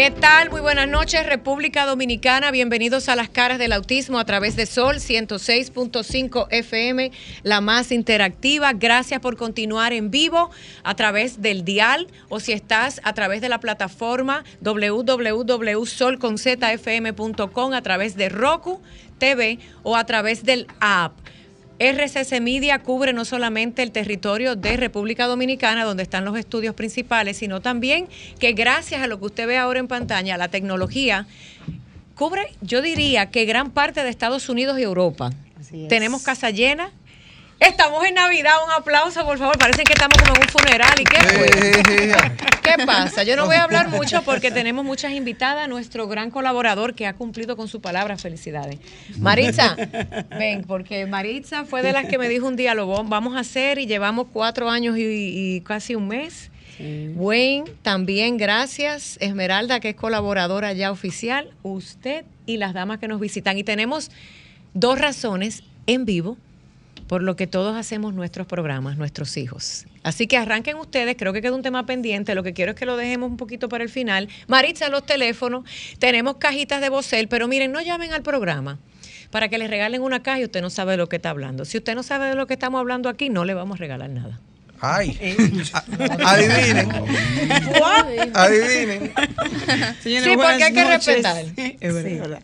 ¿Qué tal? Muy buenas noches, República Dominicana. Bienvenidos a las caras del autismo a través de Sol 106.5 FM, la más interactiva. Gracias por continuar en vivo a través del dial o si estás a través de la plataforma www.solconzfm.com a través de Roku TV o a través del app. RCC Media cubre no solamente el territorio de República Dominicana, donde están los estudios principales, sino también que gracias a lo que usted ve ahora en pantalla, la tecnología cubre, yo diría que gran parte de Estados Unidos y Europa. Tenemos casa llena, Estamos en Navidad, un aplauso, por favor. Parece que estamos como en un funeral. ¿Y qué fue? ¿Qué pasa? Yo no voy a hablar mucho porque tenemos muchas invitadas. Nuestro gran colaborador que ha cumplido con su palabra. Felicidades. Maritza, ven, porque Maritza fue de las que me dijo un día, lo vamos a hacer y llevamos cuatro años y, casi un mes. Wayne, también gracias. Esmeralda, que es colaboradora ya oficial. Usted y las damas que nos visitan. Y tenemos dos razones en vivo por lo que todos hacemos nuestros programas, nuestros hijos. Así que arranquen ustedes, creo que queda un tema pendiente, lo que quiero es que lo dejemos un poquito para el final. Maritza, los teléfonos, tenemos cajitas de vocel, pero miren, no llamen al programa para que les regalen una caja y usted no sabe de lo que está hablando. Si usted no sabe de lo que estamos hablando aquí, no le vamos a regalar nada. Ay, adivinen. adivinen. sí, porque hay que respetar.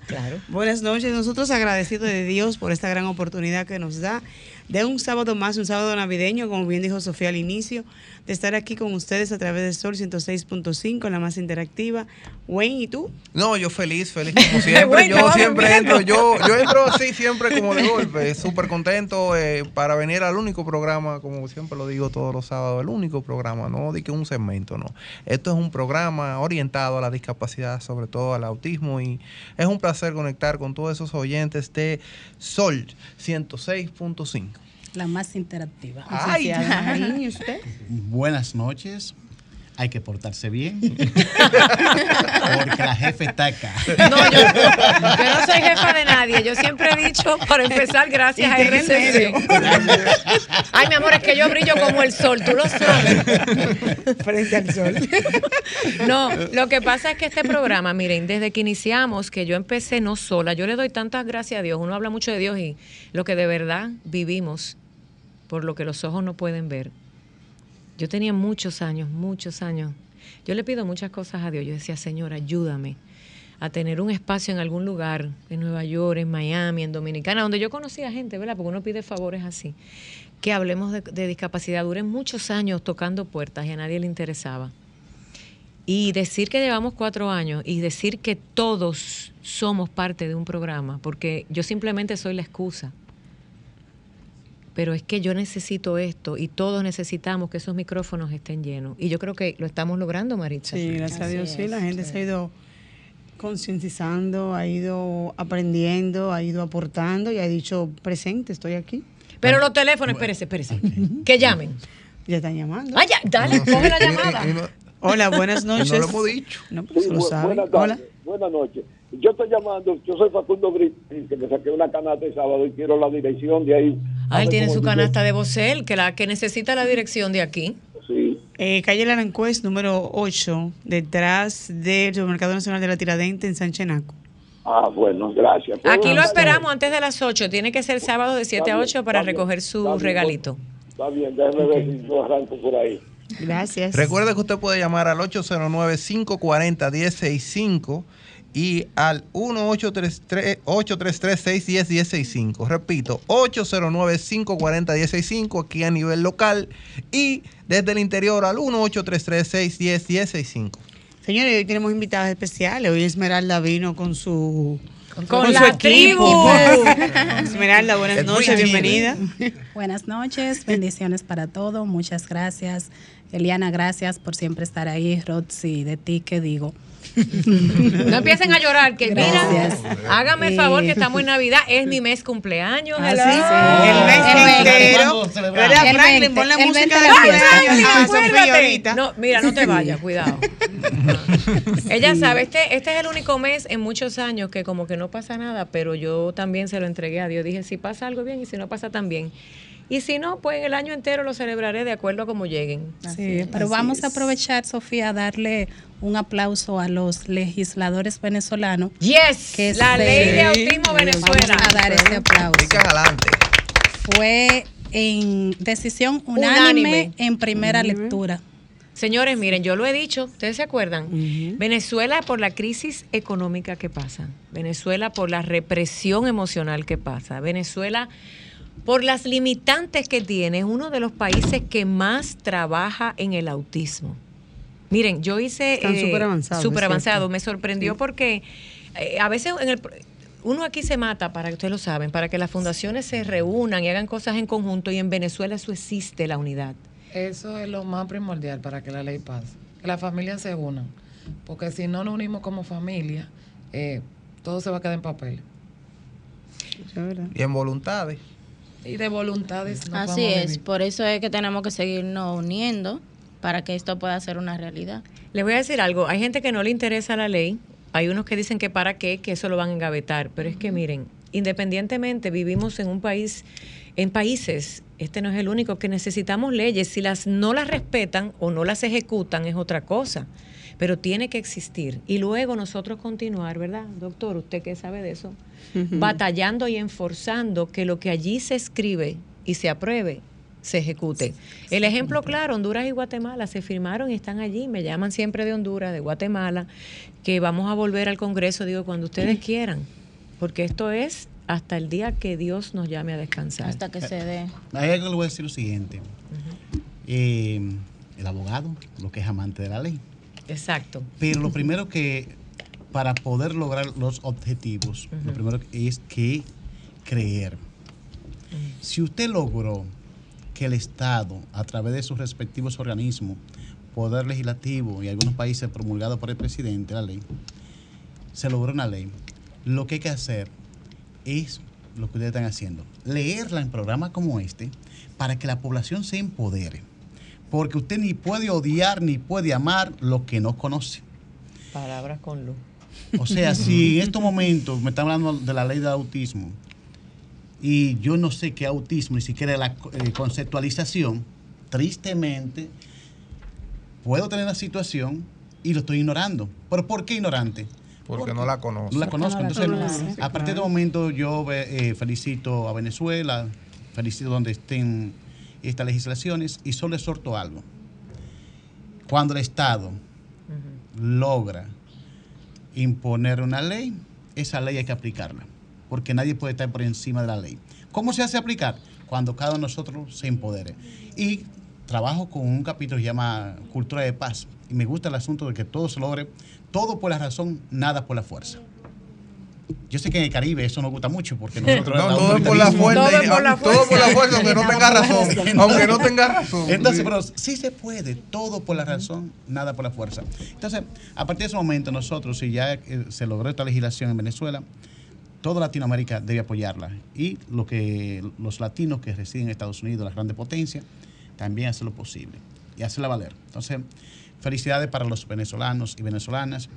Claro. Buenas noches. Nosotros agradecidos de Dios por esta gran oportunidad que nos da de un sábado más, un sábado navideño, como bien dijo Sofía al inicio, de estar aquí con ustedes a través de Sol 106.5, la más interactiva. Wayne, ¿y tú? No, yo feliz, feliz como siempre. yo siempre entro, yo, yo entro así siempre como de golpe, súper contento eh, para venir al único programa, como siempre lo digo todos los sábados, el único programa, no de que un segmento, no. Esto es un programa orientado a la discapacidad, sobre todo al autismo, y es un placer conectar con todos esos oyentes de Sol 106.5 la más interactiva. Ay, ¿y usted? Buenas noches. Hay que portarse bien. Porque la jefe está acá. No, yo, no soy jefa de nadie. Yo siempre he dicho, para empezar, gracias a RCC. Ay, mi amor, es que yo brillo como el sol, tú lo sabes. Frente al sol. No, lo que pasa es que este programa, miren, desde que iniciamos, que yo empecé no sola, yo le doy tantas gracias a Dios. Uno habla mucho de Dios y lo que de verdad vivimos por lo que los ojos no pueden ver. Yo tenía muchos años, muchos años. Yo le pido muchas cosas a Dios. Yo decía, Señor, ayúdame a tener un espacio en algún lugar, en Nueva York, en Miami, en Dominicana, donde yo conocía gente, ¿verdad? Porque uno pide favores así. Que hablemos de, discapacidad. Duré muchos años tocando puertas y a nadie le interesaba. Y decir que llevamos cuatro años y decir que todos somos parte de un programa, porque yo simplemente soy la excusa pero es que yo necesito esto y todos necesitamos que esos micrófonos estén llenos. Y yo creo que lo estamos logrando, Maritza. Sí, gracias a Dios, sí, la gente se ha ido concientizando, ha ido aprendiendo, ha ido aportando y ha dicho, presente, estoy aquí. Pero los teléfonos, espérese, espérese, que llamen. Ya están llamando. Ah, ya, dale, coge la llamada. Hola, buenas noches. No lo hemos dicho. No, pues lo sabe. Buenas, Hola. buenas noches. Yo estoy llamando, yo soy Facundo Britín, que me saqué una canasta el sábado y quiero la dirección de ahí. Ah, él tiene su canasta de Bocel, que la que necesita la dirección de aquí. Sí. Eh, calle Larancués, número 8, detrás del Supermercado Nacional de la Tiradente en San Chenaco. Ah, bueno, gracias. Aquí lo esperamos antes de las 8. Tiene que ser sábado de 7 a 8 para recoger su regalito. Está bien, déjeme ver si yo arranco por ahí. Gracias. Recuerde que usted puede llamar al 809-540-1065 y al 1-833-610-1065. Repito, 809-540-1065 aquí a nivel local y desde el interior al 1-833-610-1065. Señores, hoy tenemos invitados especiales. Hoy Esmeralda vino con su con, la tribu. Esmeralda, buenas noches, bienvenida. Buenas noches, bendiciones para todos, muchas gracias. Eliana, gracias por siempre estar ahí. Roxy, de ti, ¿qué digo? No empiecen a llorar, que Gracias. mira, hágame el favor que estamos en Navidad, es mi mes cumpleaños. Ah, sí, sí. El mes El entero. ¿Cuándo celebramos? ¿Verdad, El Franklin? 20, Pon la el música 20 de cumpleaños. No, mira, no te vayas, cuidado. Ella sabe, este, este es el único mes en muchos años que como que no pasa nada, pero yo también se lo entregué a Dios. Dije, si pasa algo bien y si no pasa también. Y si no, pues el año entero lo celebraré de acuerdo a como lleguen. Sí, pero así vamos a aprovechar, Sofía, a darle un aplauso a los legisladores venezolanos. Yes, Que la ley de autismo Venezuela. Vamos a dar ese aplauso. Adelante. Fue en decisión unánime, Unánime. en primera lectura. Señores, miren, yo lo he dicho, ¿ustedes se acuerdan? Venezuela por la crisis económica que pasa, Venezuela por la represión emocional que pasa, Venezuela por las limitantes que tiene, es uno de los países que más trabaja en el autismo. Miren, yo hice... Están súper avanzados, Súper avanzado, me sorprendió porque eh, a veces en el... Uno aquí se mata, para que ustedes lo saben, para que las fundaciones se reúnan y hagan cosas en conjunto y en Venezuela eso existe, la unidad. Eso es lo más primordial para que la ley pase. Que las familias se unan. Porque si no nos unimos como familia, eh, todo se va a quedar en papel. Y en voluntades. Y de voluntades no Así es, por eso es que tenemos que seguirnos uniendo para que esto pueda ser una realidad. Les voy a decir algo, hay gente que no le interesa la ley, hay unos que dicen que para qué, que eso lo van a engavetar, pero es que miren, independientemente vivimos en un país, en países, este no es el único, que necesitamos leyes, si las no las respetan o no las ejecutan es otra cosa, pero tiene que existir y luego nosotros continuar, ¿verdad? Doctor, usted que sabe de eso, batallando y enforzando que lo que allí se escribe y se apruebe se ejecute. El ejemplo claro, Honduras y Guatemala se firmaron y están allí, me llaman siempre de Honduras, de Guatemala, que vamos a volver al Congreso, digo, cuando ustedes quieran, porque esto es hasta el día que Dios nos llame a descansar. Hasta que se dé. Hay algo que le voy a decir lo siguiente. Eh, el abogado, lo que es amante de la ley. Exacto. Pero lo primero que, para poder lograr los objetivos, lo primero es que creer. Si usted logró que el Estado, a través de sus respectivos organismos, Poder Legislativo y algunos países promulgado por el presidente, la ley, se logró una ley. Lo que hay que hacer es lo que ustedes están haciendo, leerla en programas como este para que la población se empodere. Porque usted ni puede odiar ni puede amar lo que no conoce. Palabras con luz. O sea, si en estos momentos me están hablando de la ley del autismo y yo no sé qué autismo, ni siquiera la eh, conceptualización, tristemente puedo tener la situación y lo estoy ignorando. ¿Pero por qué ignorante? Porque no la conozco. No la conozco. la Entonces, conoce, a partir de momento yo eh, felicito a Venezuela, felicito donde estén estas legislaciones y solo exhorto algo. Cuando el Estado logra imponer una ley, esa ley hay que aplicarla, porque nadie puede estar por encima de la ley. ¿Cómo se hace aplicar? Cuando cada uno de nosotros se empodere. Y trabajo con un capítulo que se llama Cultura de Paz, y me gusta el asunto de que todo se logre, todo por la razón, nada por la fuerza. Yo sé que en el Caribe eso nos gusta mucho porque nosotros... No, todo es por la fuerza. Todo por la Todo por la fuerza, aunque no tenga razón. Aunque no tenga razón. Entonces, Sí. pero sí se puede, todo por la razón, nada por la fuerza. Entonces, a partir de ese momento, nosotros, si ya eh, se logró esta legislación en Venezuela, toda Latinoamérica debe apoyarla. Y lo que los latinos que residen en Estados Unidos, las grandes potencias, también hacer lo posible y hacerla valer. Entonces, felicidades para los venezolanos y venezolanas.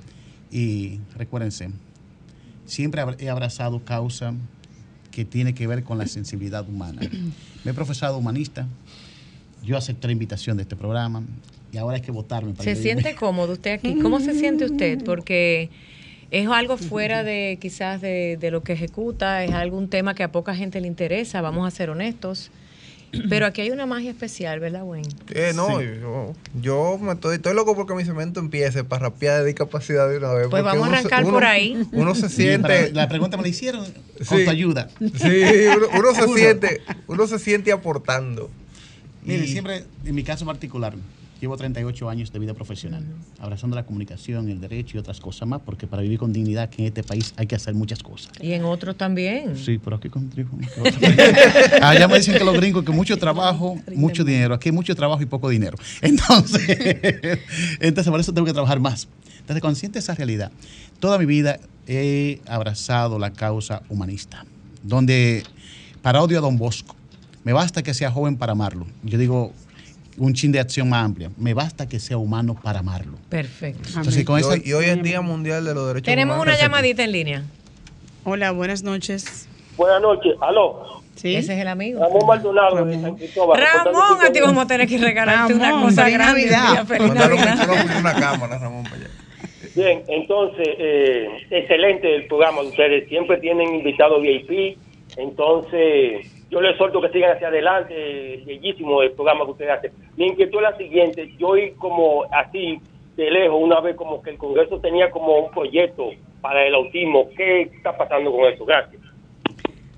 Y recuérdense, siempre he abrazado causa que tiene que ver con la sensibilidad humana. Me he profesado humanista, yo acepté la invitación de este programa y ahora hay que votarme para ¿Se que- siente cómodo usted aquí? ¿Cómo se siente usted? Porque es algo fuera de quizás de, de lo que ejecuta, es algún tema que a poca gente le interesa, vamos a ser honestos. Pero aquí hay una magia especial, ¿verdad, Wayne? Eh, no, yo, yo me estoy, estoy loco porque mi cemento empiece para rapear de discapacidad de una vez. Pues vamos a arrancar uno- por ahí. Uno se siente. La pregunta me la hicieron con Sí. tu ayuda. Sí, uno, uno se siente, uno se siente aportando. Mire, Y- siempre, en mi caso particular, Llevo 38 años de vida profesional, abrazando la comunicación, el derecho y otras cosas más, porque para vivir con dignidad que en este país hay que hacer muchas cosas. Y en otros también. Sí, pero aquí contribuyo. Allá me dicen que los gringos que mucho trabajo, mucho dinero. Aquí hay mucho trabajo y poco dinero. Entonces, entonces por eso tengo que trabajar más. Entonces, consciente de esa realidad, toda mi vida he abrazado la causa humanista, donde para odio a Don Bosco, me basta que sea joven para amarlo. Yo digo, un chin de acción más amplia. Me basta que sea humano para amarlo. Perfecto. Entonces, con y, esa- hoy, y hoy es Día Mundial de los Derechos Tenemos Humanos. una llamadita en línea. Hola, buenas noches. Buenas noches. Aló. Sí. Ese es el amigo. Ramón Maldonado de San Cristóbal. Ramón, a ti vamos a tener que regalarte una Ramón, cosa feliz grande. Navidad. tía, Feliz Navidad. una cámara, Ramón, para allá. Bien, entonces, eh, excelente el programa de ustedes. Siempre tienen invitados VIP. Entonces, yo les suelto que sigan hacia adelante. Bellísimo el programa que ustedes hacen. Mi inquietud es la siguiente. Yo oí como así, de lejos, una vez como que el Congreso tenía como un proyecto para el autismo. ¿Qué está pasando con eso? Gracias.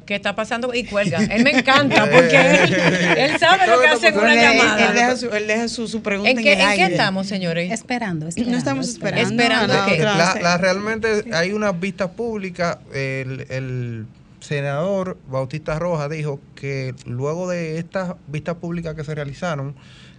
¿Qué está pasando? Y cuelga. Él me encanta porque él, él sabe lo que hace en una Él, él llamada. deja su, él deja su, su pregunta ¿En en, qué, el en qué estamos, señores? Esperando, esperando. No estamos esperando. Esperando la- realmente hay unas vistas públicas. El, el senador Bautista Rojas dijo que luego de estas vistas públicas que se realizaron,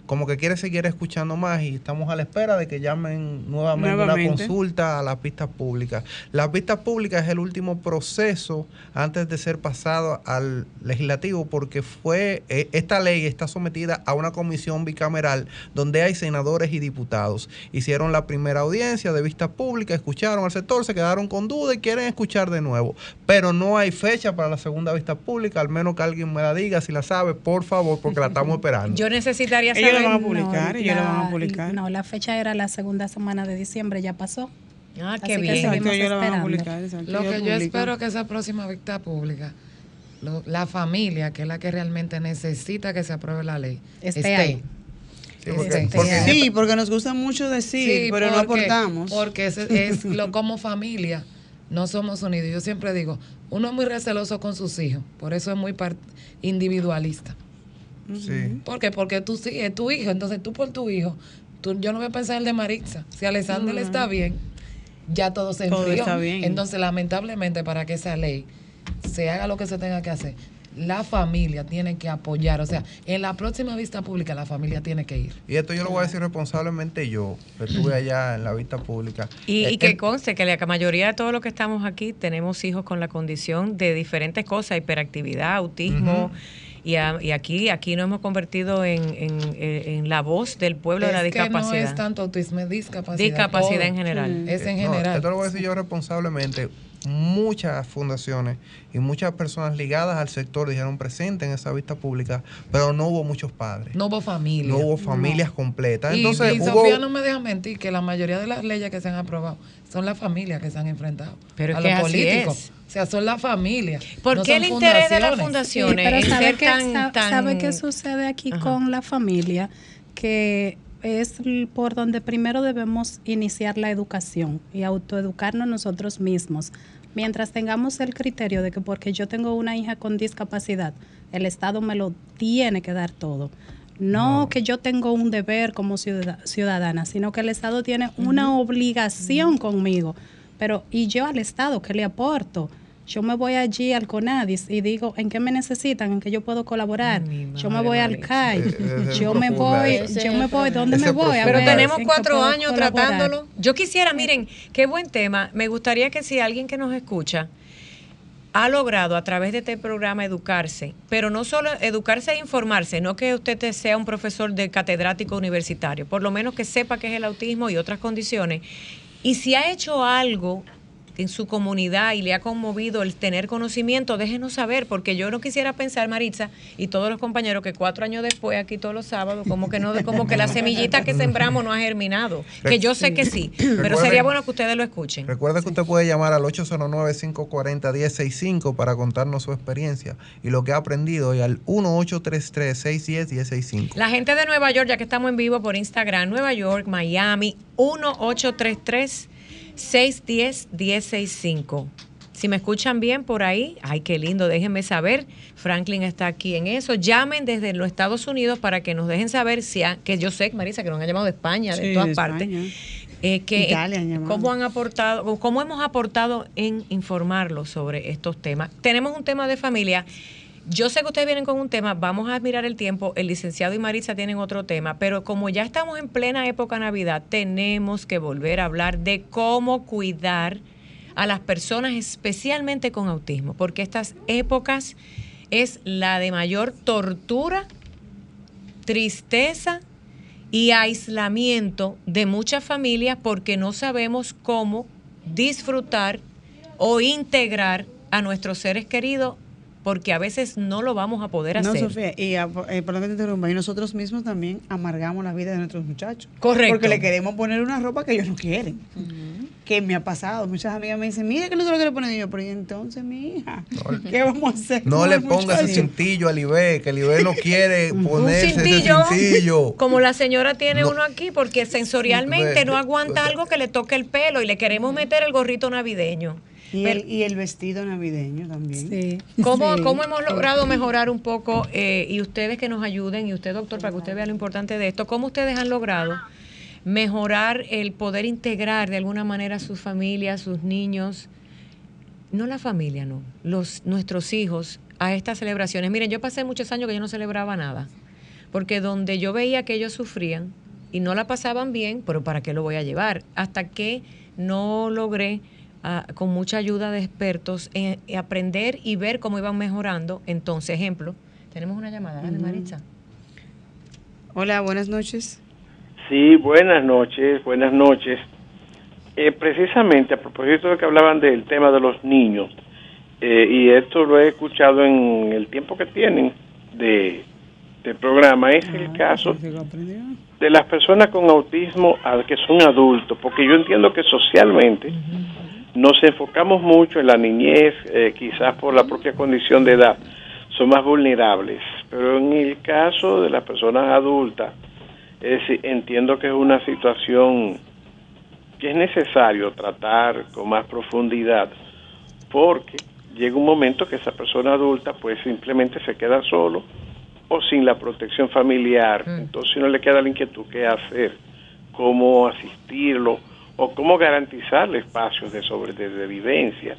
como que quiere seguir escuchando más y estamos a la espera de que llamen nuevamente, una consulta a las vistas públicas. Las vistas públicas es el último proceso antes de ser pasado al legislativo porque fue eh, esta ley está sometida a una comisión bicameral donde hay senadores y diputados. Hicieron la primera audiencia de vistas públicas, escucharon al sector, se quedaron con duda y quieren escuchar de nuevo. Pero no hay fecha para la segunda vista pública, al menos que alguien me la diga si la sabe, por favor, porque la estamos esperando. Yo necesitaría Ellos lo van a publicar, No, ellos lo van a la- publicar. No, la fecha era la segunda semana de diciembre, ya pasó. Ah, Así qué que bien. seguimos Exacto, ellos lo van a esperando. publicar. exacto, Lo ellos que yo publican. espero que esa próxima vista pública, lo- la familia, que es la que realmente necesita que se apruebe la ley, Esté ahí. Sí, porque- Este, porque- Sí, porque nos gusta mucho decir, Sí, pero no porque- aportamos. Porque es, es lo como familia no somos unidos. Yo siempre digo, uno es muy receloso con sus hijos, por eso es muy individualista. Sí. ¿Por qué? Porque tú sí, es tu hijo, entonces tú por tu hijo, tú, yo no voy a pensar en el de Marixa. Si Alexander está bien, ya todo se Todo enfrió. está bien. Entonces, lamentablemente, para que esa ley se haga lo que se tenga que hacer, la familia tiene que apoyar. O sea, en la próxima vista pública, la familia tiene que ir. Y esto yo lo voy a decir responsablemente yo, que estuve allá en la vista pública. Y, Eh, y que el- conste que la mayoría de todos los que estamos aquí tenemos hijos con la condición de diferentes cosas, hiperactividad, autismo. Y, a- y aquí aquí nos hemos convertido en, en- en la voz del pueblo de la Es que discapacidad. no es tanto autismo, es discapacidad. Discapacidad en general. Es en No, general. esto lo voy a decir yo responsablemente. Muchas fundaciones y muchas personas ligadas al sector dijeron presente en esa vista pública, pero no hubo muchos padres. no hubo familia. No hubo familias completas. Y, Entonces y hubo. Sofía no me deja mentir que la mayoría de las leyes que se han aprobado son las familias que se han enfrentado Pero a los políticos. es. O sea, son las familias. ¿Por no qué son el interés de las fundaciones. Sí, pero sabe ser que, tan, sa- tan- sabe qué sucede aquí Ajá. con la familia, que es por donde primero debemos iniciar la educación y autoeducarnos nosotros mismos. Mientras tengamos el criterio de que porque yo tengo una hija con discapacidad, el Estado me lo tiene que dar todo. No, que yo tengo un deber como ciudad- ciudadana, sino que el Estado tiene una obligación conmigo. Pero, ¿y yo al Estado qué le aporto? Yo me voy allí al CONADIS y digo, ¿en qué me necesitan? ¿En qué yo puedo colaborar? Yo me voy al. CAI. Yo me voy, yo me voy, ¿dónde me voy? Pero tenemos ¿en qué cuatro años colaborar? tratándolo. Yo quisiera, miren, qué buen tema. Me gustaría que si alguien que nos escucha ha logrado a través de este programa educarse, pero no solo educarse e informarse, no que usted te- sea un profesor de catedrático universitario, por lo menos que sepa qué es el autismo y otras condiciones. Y si ha hecho algo en su comunidad y le ha conmovido el tener conocimiento, déjenos saber, porque yo no quisiera pensar, Maritza, y todos los compañeros, que cuatro años después, aquí todos los sábados, como que no, como que la semillita que sembramos no ha germinado. Que yo sé que sí, pero sería bueno que ustedes lo escuchen. Recuerda que usted puede llamar al 809-540-1065 para contarnos su experiencia y lo que ha aprendido y al 1833-610-1065. La gente de Nueva York, ya que estamos en vivo por Instagram, Nueva York, Miami, 1833 610 1065. Si me escuchan bien por ahí, ay, qué lindo, déjenme saber. Franklin está aquí en eso. Llamen desde los Estados Unidos para que nos dejen saber si, que yo sé, Marisa, que nos han llamado de España, de todas partes. Eh, que, eh, cómo han aportado, cómo hemos aportado en informarlos sobre estos temas. Tenemos un tema de familia. Yo sé que ustedes vienen con un tema, vamos a admirar el tiempo, el licenciado y Marisa tienen otro tema, pero como ya estamos en plena época Navidad, tenemos que volver a hablar de cómo cuidar a las personas especialmente con autismo, porque estas épocas es la de mayor tortura, tristeza y aislamiento de muchas familias porque no sabemos cómo disfrutar o integrar a nuestros seres queridos porque a veces no lo vamos a poder hacer. No, Sofía, y eh, por lo que te interrumpa, y nosotros mismos también amargamos la vida de nuestros muchachos. Correcto. Porque le queremos poner una ropa que ellos no quieren que me ha pasado. Muchas amigas me dicen, mire que no se lo quiere poner. yo, pero entonces, mi hija, ¿qué vamos a hacer? No le ponga ese cintillo al Ibe, que el Ibe no quiere ponerse un cintillo, ese cintillo. Como la señora tiene uno aquí, porque sensorialmente no aguanta algo que le toque el pelo y le queremos meter el gorrito navideño. Y, el, y el vestido navideño también. Sí. ¿Cómo, ¿Cómo, hemos logrado mejorar un poco, eh, y ustedes que nos ayuden, y usted, doctor, para que usted vea lo importante de esto, cómo ustedes han logrado mejorar el poder integrar de alguna manera a sus familias, sus niños, no la familia, no, los, nuestros hijos a estas celebraciones. Miren, yo pasé muchos años que yo no celebraba nada, porque donde yo veía que ellos sufrían y no la pasaban bien, pero ¿para qué lo voy a llevar? Hasta que no logré, ah, con mucha ayuda de expertos, eh, aprender y ver cómo iban mejorando. Entonces, ejemplo, tenemos una llamada, de Maritza. Hola, buenas noches. Sí, buenas noches, buenas noches. Eh, precisamente a propósito de que hablaban del tema de los niños, eh, y esto lo he escuchado en el tiempo que tienen de, programa, es el ah, caso de las personas con autismo que son adultos, porque yo entiendo que socialmente nos enfocamos mucho en la niñez, eh, quizás por la propia condición de edad, son más vulnerables, pero en el caso de las personas adultas, es entiendo que es una situación que es necesario tratar con más profundidad porque llega un momento que esa persona adulta pues simplemente se queda solo o sin la protección familiar. Mm. Entonces no le queda la inquietud qué hacer, cómo asistirlo o cómo garantizarle espacios de sobrevivencia,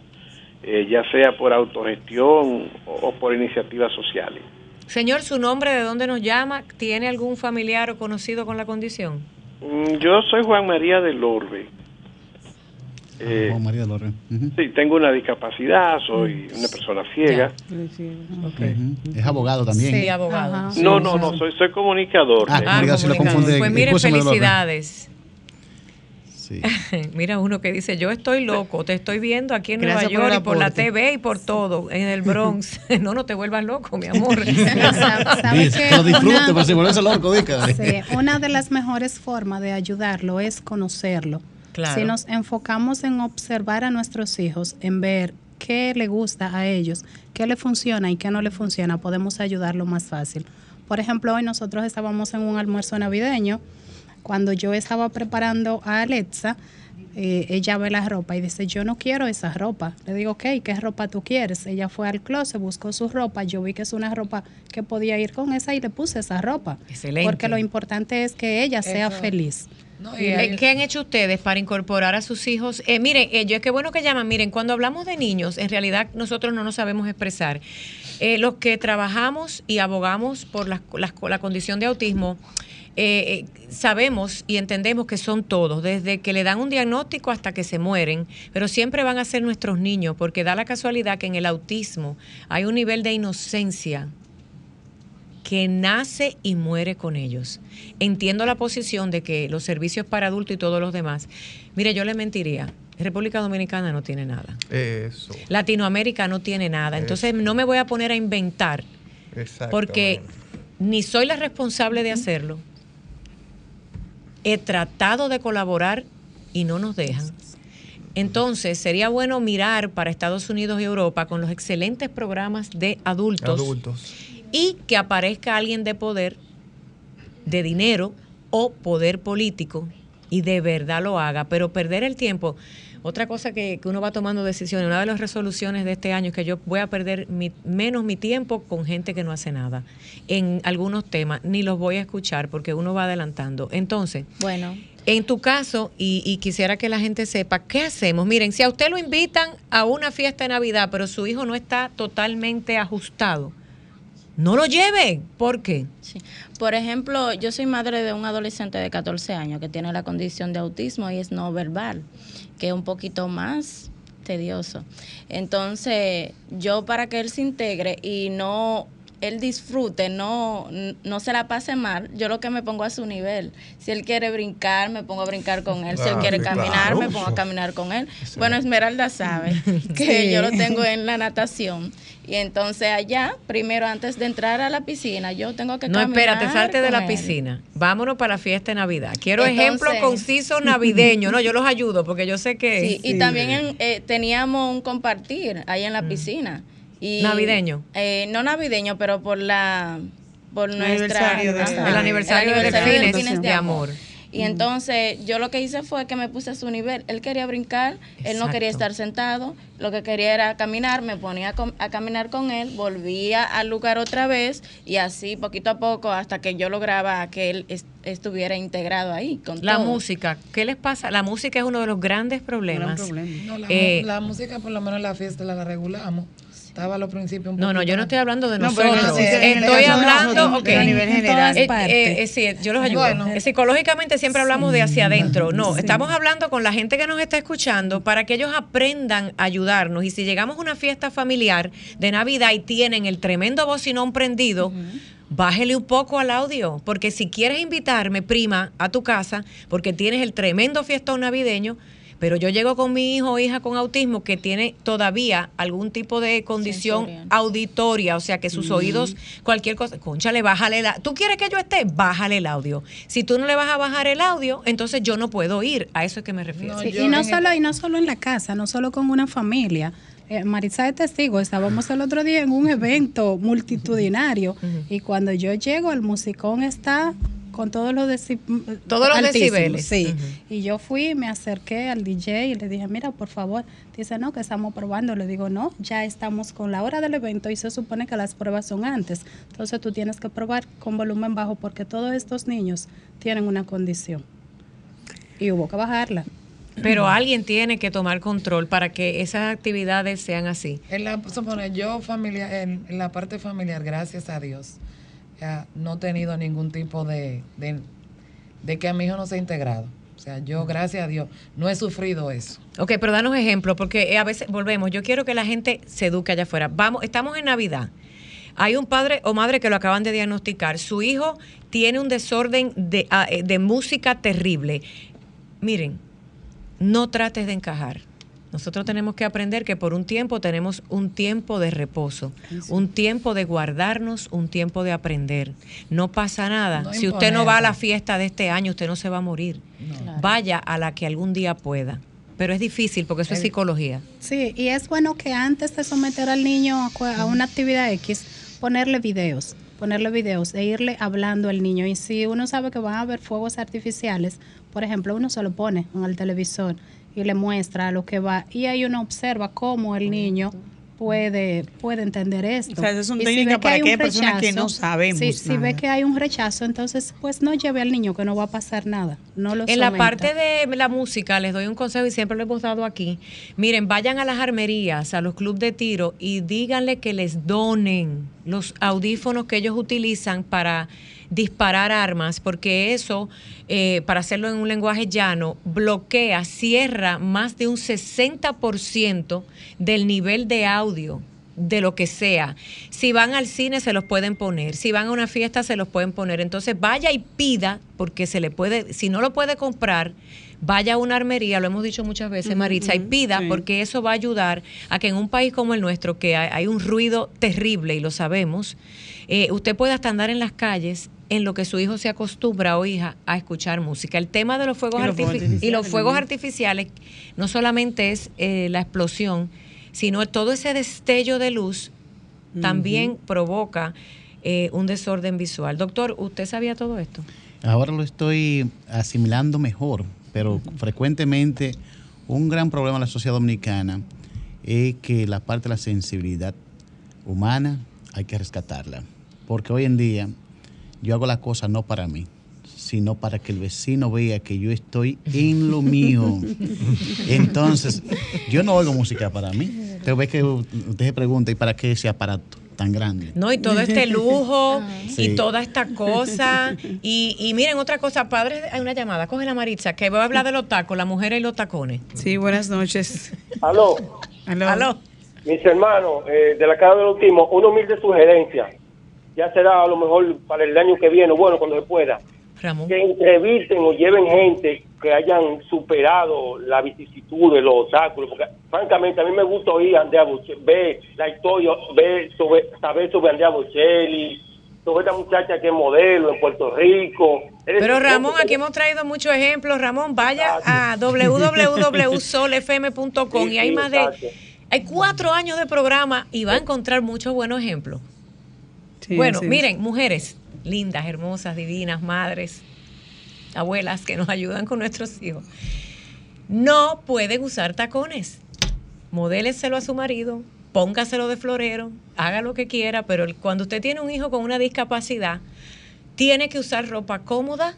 eh, ya sea por autogestión o por iniciativas sociales. Señor, ¿su nombre de dónde nos llama? ¿Tiene algún familiar o conocido con la condición? Mm, yo soy Juan María del Orbe. Eh, Juan María del Orbe. Sí, tengo una discapacidad, soy una persona ciega. Es abogado también. Sí, abogado. no, no, no, soy, soy comunicador. Ah, comunicador. Pues mire, felicidades. Mira uno que dice, yo estoy loco, te estoy viendo aquí en Nueva York y por la TV y por todo, en el Bronx. no, no te vuelvas loco, mi amor. una de las mejores formas de ayudarlo es conocerlo. Si nos enfocamos en observar a nuestros hijos, en ver qué le gusta a ellos, qué le funciona y qué no le funciona, podemos ayudarlo más fácil. Por ejemplo, hoy nosotros estábamos en un almuerzo navideño cuando yo estaba preparando a Alexa, eh, ella ve la ropa y dice, yo no quiero esa ropa. Le digo, ok, ¿qué ropa tú quieres? Ella fue al closet, buscó su ropa, yo vi que es una ropa que podía ir con esa y le puse esa ropa. Excelente. Porque lo importante es que ella sea feliz. ¿Qué han hecho ustedes para incorporar a sus hijos? Eh, miren, ellos, qué bueno que llaman. Miren, cuando hablamos de niños, en realidad nosotros no nos sabemos expresar. Eh, los que trabajamos y abogamos por la, la condición de autismo, eh, sabemos y entendemos que son todos, desde que le dan un diagnóstico hasta que se mueren, pero siempre van a ser nuestros niños, porque da la casualidad que en el autismo hay un nivel de inocencia que nace y muere con ellos. Entiendo la posición de que los servicios para adultos y todos los demás, mire, yo le mentiría. República Dominicana no tiene nada. Eso. Latinoamérica no tiene nada. Entonces no me voy a poner a inventar. Porque ni soy la responsable de hacerlo, he tratado de colaborar y no nos dejan. Entonces, sería bueno mirar para Estados Unidos y Europa con los excelentes programas de adultos, y que aparezca alguien de poder, de dinero o poder político y de verdad lo haga, pero perder el tiempo. Otra cosa que, que uno va tomando decisiones, una de las resoluciones de este año es que yo voy a perder mi- menos mi tiempo con gente que no hace nada. En algunos temas ni los voy a escuchar porque uno va adelantando. Entonces, Bueno, en tu caso, y, y quisiera que la gente sepa, ¿qué hacemos? Miren, si a usted lo invitan a una fiesta de Navidad, pero su hijo no está totalmente ajustado, no lo lleve. ¿Por qué? Sí. Por ejemplo, yo soy madre de un adolescente de 14 años que tiene la condición de autismo y es no verbal, que es un poquito más tedioso. Entonces, yo para que él se integre y no él disfrute, no, no se la pase mal, yo lo que me pongo a su nivel. Si él quiere brincar, me pongo a brincar con él. si él Claro, quiere caminar, claro. me pongo a caminar con él. Bueno, Esmeralda sabe que Sí. yo lo tengo en la natación. Y entonces allá, primero antes de entrar a la piscina, yo tengo que No, caminar espérate, salte de la él. piscina. Vámonos para la fiesta de Navidad. Quiero Entonces- ejemplo conciso navideño. No, yo los ayudo porque yo sé que... Sí, y también en- eh, teníamos un compartir ahí en la piscina. Y, Mm. ¿Navideño? eh, no navideño, pero por la por nuestra aniversario de- ajá, El aniversario de Fines de Amor. Y entonces yo lo que hice fue que me puse a su nivel. Él quería brincar, él no quería estar sentado, lo que quería era caminar, me ponía a, com- a caminar con él, volvía al lugar otra vez y así poquito a poco hasta que yo lograba que él est- estuviera integrado ahí con La todo. música, ¿qué les pasa? La música es uno de los grandes problemas. No, la, Eh, la música, por lo menos en la fiesta, la, la regulamos. Estaba a los principios un No, no, yo no estoy hablando de nosotros. no, estoy hablando, ok. a nivel En general. Eh, eh, eh, sí, yo los ayudo. Bueno. Eh, Psicológicamente siempre hablamos de hacia adentro. No, sí. estamos hablando con la gente que nos está escuchando para que ellos aprendan a ayudarnos. Y si llegamos a una fiesta familiar de Navidad y tienen el tremendo bocinón prendido, Bájele un poco al audio, porque si quieres invitarme, prima, a tu casa, porque tienes el tremendo fiestón navideño, pero yo llego con mi hijo o hija con autismo que tiene todavía algún tipo de condición Sensorial. auditoria, o sea que sus Ujú. oídos, cualquier cosa, conchale, bájale la. ¿Tú quieres que yo esté? Bájale el audio. Si tú no le vas a bajar el audio, entonces yo no puedo ir. A eso es que me refiero. Sí, y no solo y no solo en la casa, no solo con una familia. Eh, Maritza es testigo, estábamos el otro día en un evento multitudinario y cuando yo llego el musicón está con todos los, deci- Todos los decibeles. Sí. Y yo fui, me acerqué al DJ y le dije, mira, por favor. Dice, no, que estamos probando. Le digo, no, ya estamos con la hora del evento y se supone que las pruebas son antes. Entonces tú tienes que probar con volumen bajo porque todos estos niños tienen una condición. Y hubo que bajarla. Pero alguien tiene que tomar control para que esas actividades sean así. En la, supone, yo familiar, en, en la parte familiar, gracias a Dios, ya no he tenido ningún tipo de, de, de que a mi hijo no se ha integrado. O sea, yo, gracias a Dios, no he sufrido eso. Ok, pero danos ejemplo, porque eh, a veces volvemos. Yo quiero que la gente se eduque allá afuera. Vamos, estamos en Navidad. Hay un padre o madre que lo acaban de diagnosticar. Su hijo tiene un desorden de, ah, eh, de música terrible. Miren, no trates de encajar. Nosotros tenemos que aprender que por un tiempo tenemos un tiempo de reposo, un tiempo de guardarnos, un tiempo de aprender. No pasa nada. No si usted no va a la fiesta de este año, usted no se va a morir. Vaya a la que algún día pueda. Pero es difícil porque eso es psicología. Sí, y es bueno que antes de someter al niño a una actividad X, ponerle videos, ponerle videos e irle hablando al niño. Y si uno sabe que van a haber fuegos artificiales, por ejemplo, uno se lo pone en el televisor y le muestra lo que va. Y ahí uno observa cómo el niño puede, puede entender esto. O sea, esas son Y si técnicas ve que para aquellas personas que no sabemos si nada. ve que hay un rechazo, entonces pues no lleve al niño que no va a pasar nada. No lo En la parte de la música, les doy un consejo y siempre lo hemos dado aquí. Miren, vayan a las armerías, a los clubes de tiro y díganle que les donen los audífonos que ellos utilizan para disparar armas, porque eso, eh, para hacerlo en un lenguaje llano, bloquea, cierra más de un 60% del nivel de audio de lo que sea. Si van al cine se los pueden poner, si van a una fiesta se los pueden poner. Entonces vaya y pida, porque se le puede, si no lo puede comprar, vaya a una armería, lo hemos dicho muchas veces, Maritza, y pida, sí. porque eso va a ayudar a que en un país como el nuestro, que hay, hay un ruido terrible y lo sabemos, eh, usted pueda hasta andar en las calles en lo que su hijo se acostumbra o hija a escuchar música. El tema de los fuegos, Y los fuegos artifi- y los artificiales fuegos también. artificiales no solamente es eh, la explosión, sino todo ese destello de luz también provoca eh, un desorden visual. Doctor, ¿usted sabía todo esto? Ahora lo estoy asimilando mejor, pero frecuentemente Un gran problema en la sociedad dominicana es que la parte de la sensibilidad humana hay que rescatarla. Porque hoy en día yo hago las cosas no para mí, sino para que el vecino vea que yo estoy en lo mío. Entonces, yo no oigo música para mí. Te ve que usted se pregunta, ¿y para qué ese aparato tan grande? No, y todo este lujo Sí. y toda esta cosa. Y, y miren, otra cosa, padres, hay una llamada, coge la Maritza, que voy a hablar de los tacos, las mujeres y los tacones. Sí, buenas noches. Aló. Aló. Mis hermanos, eh, de la Casa del Último, una humilde sugerencia. Ya será a lo mejor para el año que viene, bueno, cuando se pueda. Ramón. Que entrevisten o lleven gente que hayan superado la vicisitud de los obstáculos. Porque, francamente, a mí me gusta oír a Andrea Bocelli, ver la historia, ver sobre, saber sobre Andrea Bocelli, sobre esta muchacha que es modelo en Puerto Rico. Pero Ramón, aquí hemos traído muchos ejemplos. Ramón, vaya a www.solfm.com y hay Sí, más de... exacto. Hay cuatro años de programa y va a encontrar muchos buenos ejemplos. Sí, bueno, miren, mujeres lindas, hermosas, divinas, madres, abuelas que nos ayudan con nuestros hijos. No pueden usar tacones. Modéleselo a su marido, póngaselo de florero, haga lo que quiera, pero cuando usted tiene un hijo con una discapacidad, tiene que usar ropa cómoda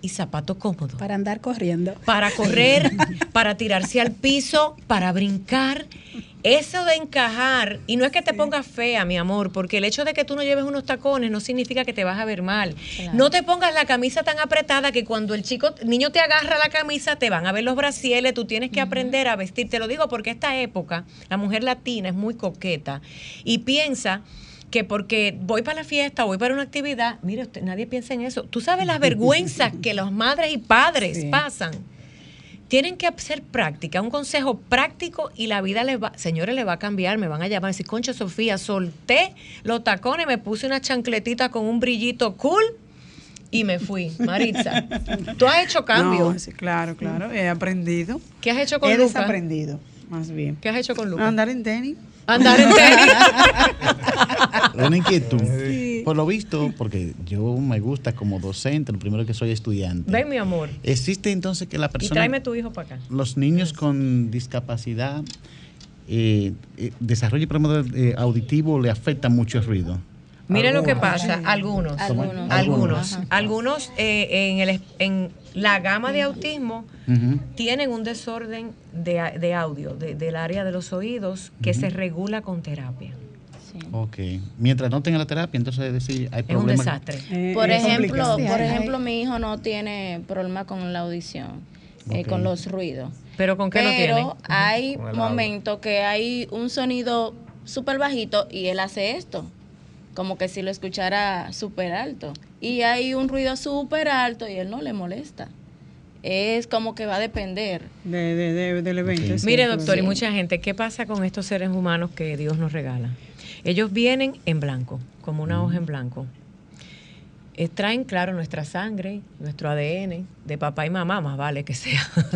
y zapatos cómodos. Para andar corriendo. Para correr, para tirarse al piso, para brincar. Eso de encajar, y no es que te pongas fea, mi amor, porque el hecho de que tú no lleves unos tacones no significa que te vas a ver mal. No te pongas la camisa tan apretada que cuando el chico, niño te agarra la camisa, te van a ver los brasieles, tú tienes que aprender a vestir. Te lo digo porque esta época, la mujer latina es muy coqueta y piensa que porque voy para la fiesta, voy para una actividad, mire, usted, nadie piensa en eso. Tú sabes las vergüenzas que las madres y padres Sí. pasan. Tienen que hacer práctica, un consejo práctico y la vida les va, señores, le va a cambiar, me van a llamar y decir, concha Sofía, solté los tacones, me puse una chancletita con un brillito cool y me fui. Maritza, tú has hecho cambios. No, sí, claro, claro. He aprendido. ¿Qué has hecho con He Luca? desaprendido, más bien. ¿Qué has hecho con Luca? Andar en tenis. Andar en tenis. Una inquietud. Por lo visto, porque yo me gusta como docente, lo primero que soy estudiante. Ven, mi amor. Existe entonces que la Y persona, tráeme tu hijo para acá. los niños con discapacidad, eh, eh, desarrollo y problema eh, auditivo le afecta mucho el ruido. Mire lo que pasa, algunos, Algunos. algunos, algunos eh, en, el, en la gama de autismo tienen un desorden de, a- de audio de- del área de los oídos que se regula con terapia. Ok. Mientras no tenga la terapia, entonces es decir, hay Es un problemas. desastre. Eh, Por es ejemplo, por Sí, ejemplo, mi hijo no tiene problema con la audición, eh, con los ruidos. Pero ¿con qué lo tiene? Pero hay momentos que hay un sonido súper bajito y él hace esto, como que si lo escuchara súper alto. Y hay un ruido súper alto y él no le molesta. Es como que va a depender. De, de- de- del evento. Mire, doctor, y mucha gente, ¿qué pasa con estos seres humanos que Dios nos regala? Ellos vienen en blanco, como una hoja en blanco. Eh, traen, claro, nuestra sangre, nuestro ADN, de papá y mamá, más vale que sea.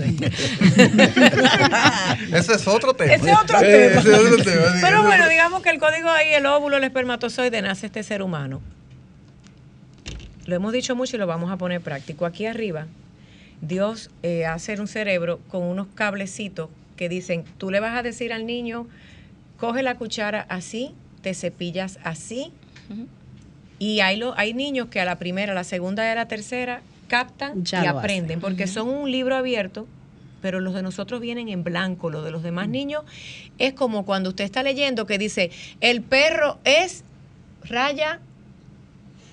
Ese es otro tema. Ese es otro tema. ese es otro tema. Pero bueno, digamos que el código ahí, el óvulo, el espermatozoide, nace este ser humano. Lo hemos dicho mucho y lo vamos a poner práctico. Aquí arriba, Dios eh, hace un cerebro con unos cablecitos que dicen, tú le vas a decir al niño, coge la cuchara así, te cepillas así. Y hay, lo, hay niños que a la primera, a la segunda y a la tercera captan Ya y aprenden, hacen. porque son un libro abierto, pero los de nosotros vienen en blanco, los de los demás niños es como cuando usted está leyendo que dice, el perro es raya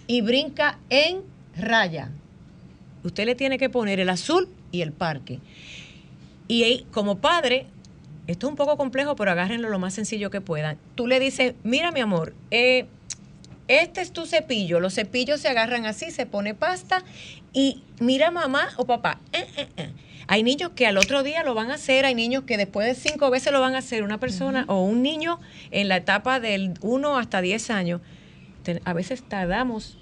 y brinca en raya. Usted le tiene que poner el azul y el parque. Y ahí, como padre, esto es un poco complejo, pero agárrenlo lo más sencillo que puedan. Tú le dices, mira mi amor, eh, este es tu cepillo. Los cepillos se agarran así, se pone pasta y mira mamá o papá. eh, eh, eh. Hay niños que al otro día lo van a hacer, hay niños que después de cinco veces lo van a hacer. Una persona o un niño en la etapa del 1 hasta 10 años, a veces tardamos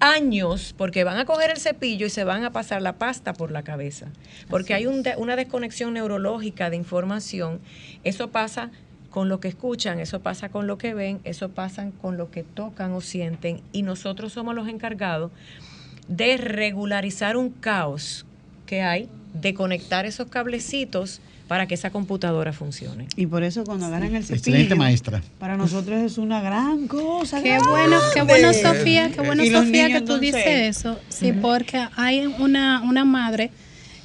años porque van a coger el cepillo y se van a pasar la pasta por la cabeza. Porque hay un de- una desconexión neurológica de información. Eso pasa con lo que escuchan, eso pasa con lo que ven, eso pasa con lo que tocan o sienten y nosotros somos los encargados de regularizar un caos que hay, de conectar esos cablecitos para que esa computadora funcione. Y por eso cuando agarran el cepillo, Excelente maestra. para nosotros es una gran cosa. Qué bueno, qué bueno grande. Sofía, qué bueno Sofía que tú entonces, dices eso. Sí, porque hay una, una madre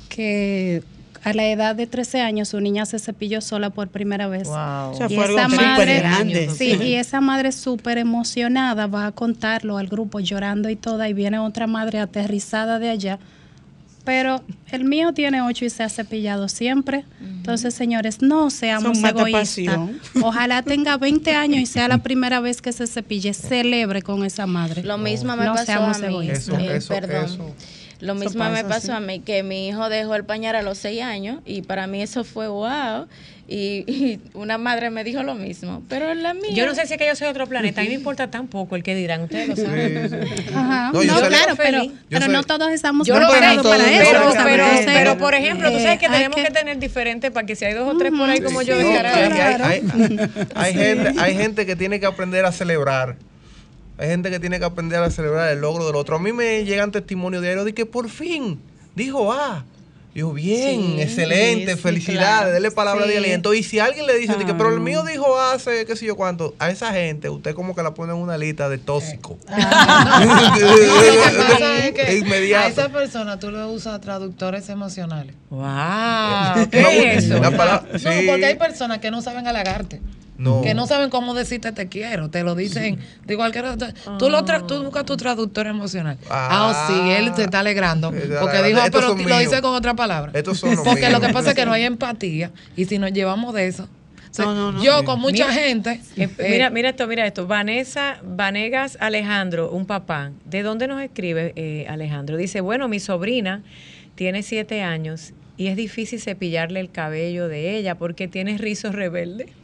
que a la edad de 13 años su niña se cepilló sola por primera vez. Wow. O sea, Y fue esa madre, grande. sí, y esa madre súper emocionada va a contarlo al grupo llorando y toda y viene otra madre aterrizada de allá. Pero el mío tiene ocho y se ha cepillado siempre. Entonces, señores, no seamos Son egoístas. Ojalá tenga 20 años y sea la primera vez que se cepille. Celebre con esa madre. Lo mismo me No pasó seamos a mí. egoístas. Eso, eh, eso, perdón. eso. Lo Eso mismo me pasó sí. a mí, que mi hijo dejó el pañal a los seis años y para mí eso fue wow. Y, y una madre me dijo lo mismo, pero la mía... Yo no sé si es que yo soy de otro planeta, a mí me importa tan poco el que dirán, ustedes lo saben. Ajá. No, claro, pero, pero no todos estamos Yo preparados para todos, eso. pero, pero, por ejemplo, tú sabes que tenemos que, que- tener diferente para que si hay dos o tres por ahí como yo No, de que cara. hay, hay- hay gente, hay gente que tiene que aprender a celebrar. Hay gente que tiene que aprender a celebrar el logro del otro. A mí me llegan testimonios diarios de que por fin dijo ah. Dijo, bien, Sí, excelente, sí, felicidades, claro. dele palabra de aliento. Y si alguien le dice, de que, pero el Ah. mío dijo hace qué sé yo cuánto, a esa gente usted como que la pone en una lista de tóxico. Lo que pasa es que a esa persona tú le usas traductores emocionales. Wow, ¿qué es eso? No, porque hay personas que no saben halagarte. No. Que no saben cómo decirte te quiero, te lo dicen de cualquier otra. Tú, lo tra- tú buscas tu traductor emocional. Ah, Ah. sí, él te está alegrando. Se está Porque dijo, ah, pero lo míos. dice con otra palabra. Estos son los Porque míos. lo que pasa es que no hay empatía. Y si nos llevamos de eso. o sea, No, no, no. Yo con mucha Mira, gente. Eh, eh, mira, mira esto, mira esto. Vanessa Vanegas Alejandro, un papá. ¿De dónde nos escribe eh, Alejandro? Dice, bueno, mi sobrina tiene siete años y es difícil cepillarle el cabello de ella porque tiene rizos rebeldes.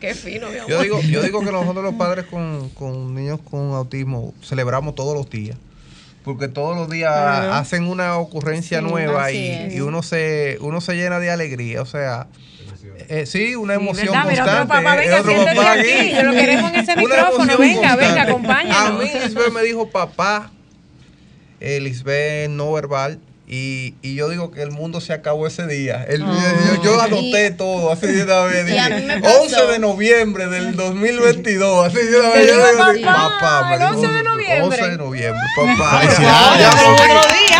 Qué fino, mi amor. Yo digo, yo digo que nosotros los padres con, con niños con autismo celebramos todos los días. Porque todos los días hacen una ocurrencia Sí, nueva y, y uno se uno se llena de alegría. O sea, eh, sí, una emoción ¿verdad? Mira, otro constante. papá, venga, otro papá aquí, yo lo queremos en ese micrófono, venga, constante. venga, acompáñanos. A mí Lisbeth me dijo papá, eh, Lisbeth no verbal. Y, y yo digo que el mundo se acabó ese día. El- yo, yo anoté Y- todo así de una vez. dije, mí me pasó. 11 de noviembre del 2022. Así de una vez. Yo digo, papá, el dijo, 11 de noviembre. 11 de noviembre, papá. Ya, ya,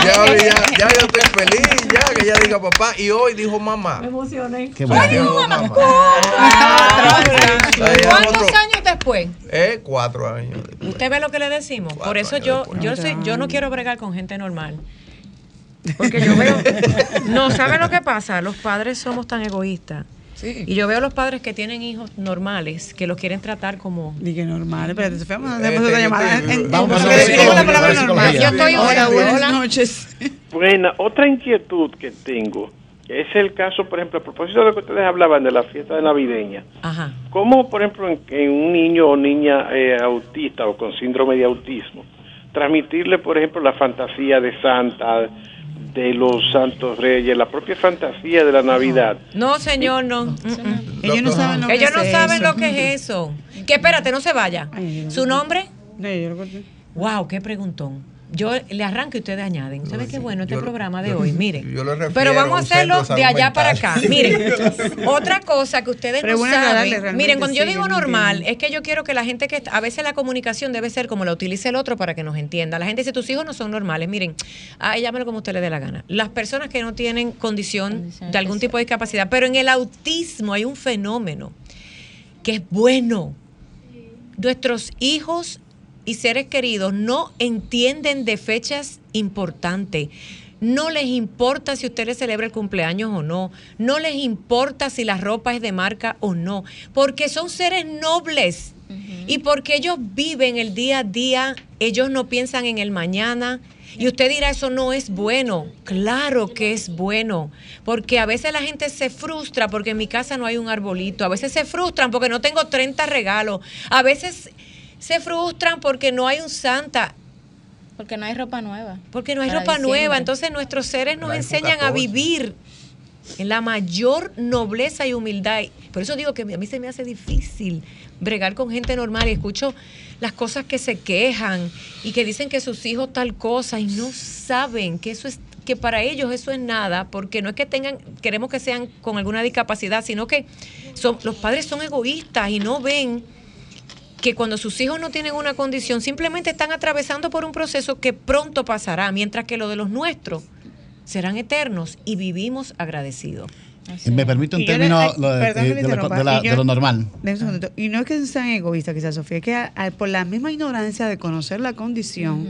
ya, ya, ya yo estoy feliz, ya que ella diga papá. Y hoy dijo mamá. Me emocioné. Qué bueno. Dijo mamá. ¿Cuántos años después? Eh, cuatro años. Usted ve lo que le decimos. Por Cuatro eso años yo, después. yo soy, yo no quiero bregar con gente normal. Porque yo veo, no sabe lo que pasa. Los padres somos tan egoístas. sí. Y yo veo los padres que tienen hijos normales que los quieren tratar como. Dije normal, espérate, Sofía, vamos a Eh, hacer otra te- llamada. En- vamos a hacer en- la palabra normal. Yo estoy Hola, hola, buenas noches. Buena, otra inquietud que tengo es el caso, por ejemplo, a propósito de lo que ustedes hablaban de la fiesta de navideña. Ajá. ¿Cómo, por ejemplo, en, en un niño o niña eh, autista o con síndrome de autismo, transmitirle, por ejemplo, la fantasía de Santa, de los Santos Reyes, la propia fantasía de la Navidad? No, señor, no. Mm, mm. Ellos no saben lo que Ellos no es saben eso. lo que es eso. Que espérate, no se vaya. Ay, ¿Su nombre? No, yo lo corté. Wow, qué preguntón. Yo le arranco y ustedes añaden. ¿Sabe qué bueno este Yo- programa de yo- hoy? Miren. yo refiero Pero vamos a hacerlo de allá para acá. Miren, otra cosa que ustedes Pero no saben. Miren, cuando yo sí, digo yo normal, entiendo. es que yo quiero que la gente que está- a veces la comunicación debe ser como la utilice el otro para que nos entienda. La gente dice, tus hijos no son normales. Miren, ah, llámelo como usted le dé la gana. Las personas que no tienen condición Condición de algún tipo de discapacidad, pero en el autismo hay un fenómeno que es bueno nuestros hijos y seres queridos no entienden de fechas importantes. No les importa si usted le celebra el cumpleaños o no. No les importa si la ropa es de marca o no. Porque son seres nobles. Y porque ellos viven el día a día, ellos no piensan en el mañana. Y usted dirá, eso no es bueno. Claro que es bueno. Porque a veces la gente se frustra porque en mi casa no hay un arbolito. A veces se frustran porque no tengo 30 regalos. A veces se frustran porque no hay un Santa. Porque no hay ropa nueva. Porque no hay ropa diciembre. nueva. Entonces nuestros seres nos enseñan a 14. vivir en la mayor nobleza y humildad. Y Por eso digo que a mí se me hace difícil bregar con gente normal y escucho las cosas que se quejan y que dicen que sus hijos tal cosa y no saben que eso es que para ellos eso es nada, porque no es que tengan, queremos que sean con alguna discapacidad, sino que son, los padres son egoístas y no ven que cuando sus hijos no tienen una condición, simplemente están atravesando por un proceso que pronto pasará, mientras que lo de los nuestros serán eternos y vivimos agradecidos. Me permite un término lo de, lo normal. Y no es que sean egoístas, quizás, Sofía, es que por la misma ignorancia de conocer la condición,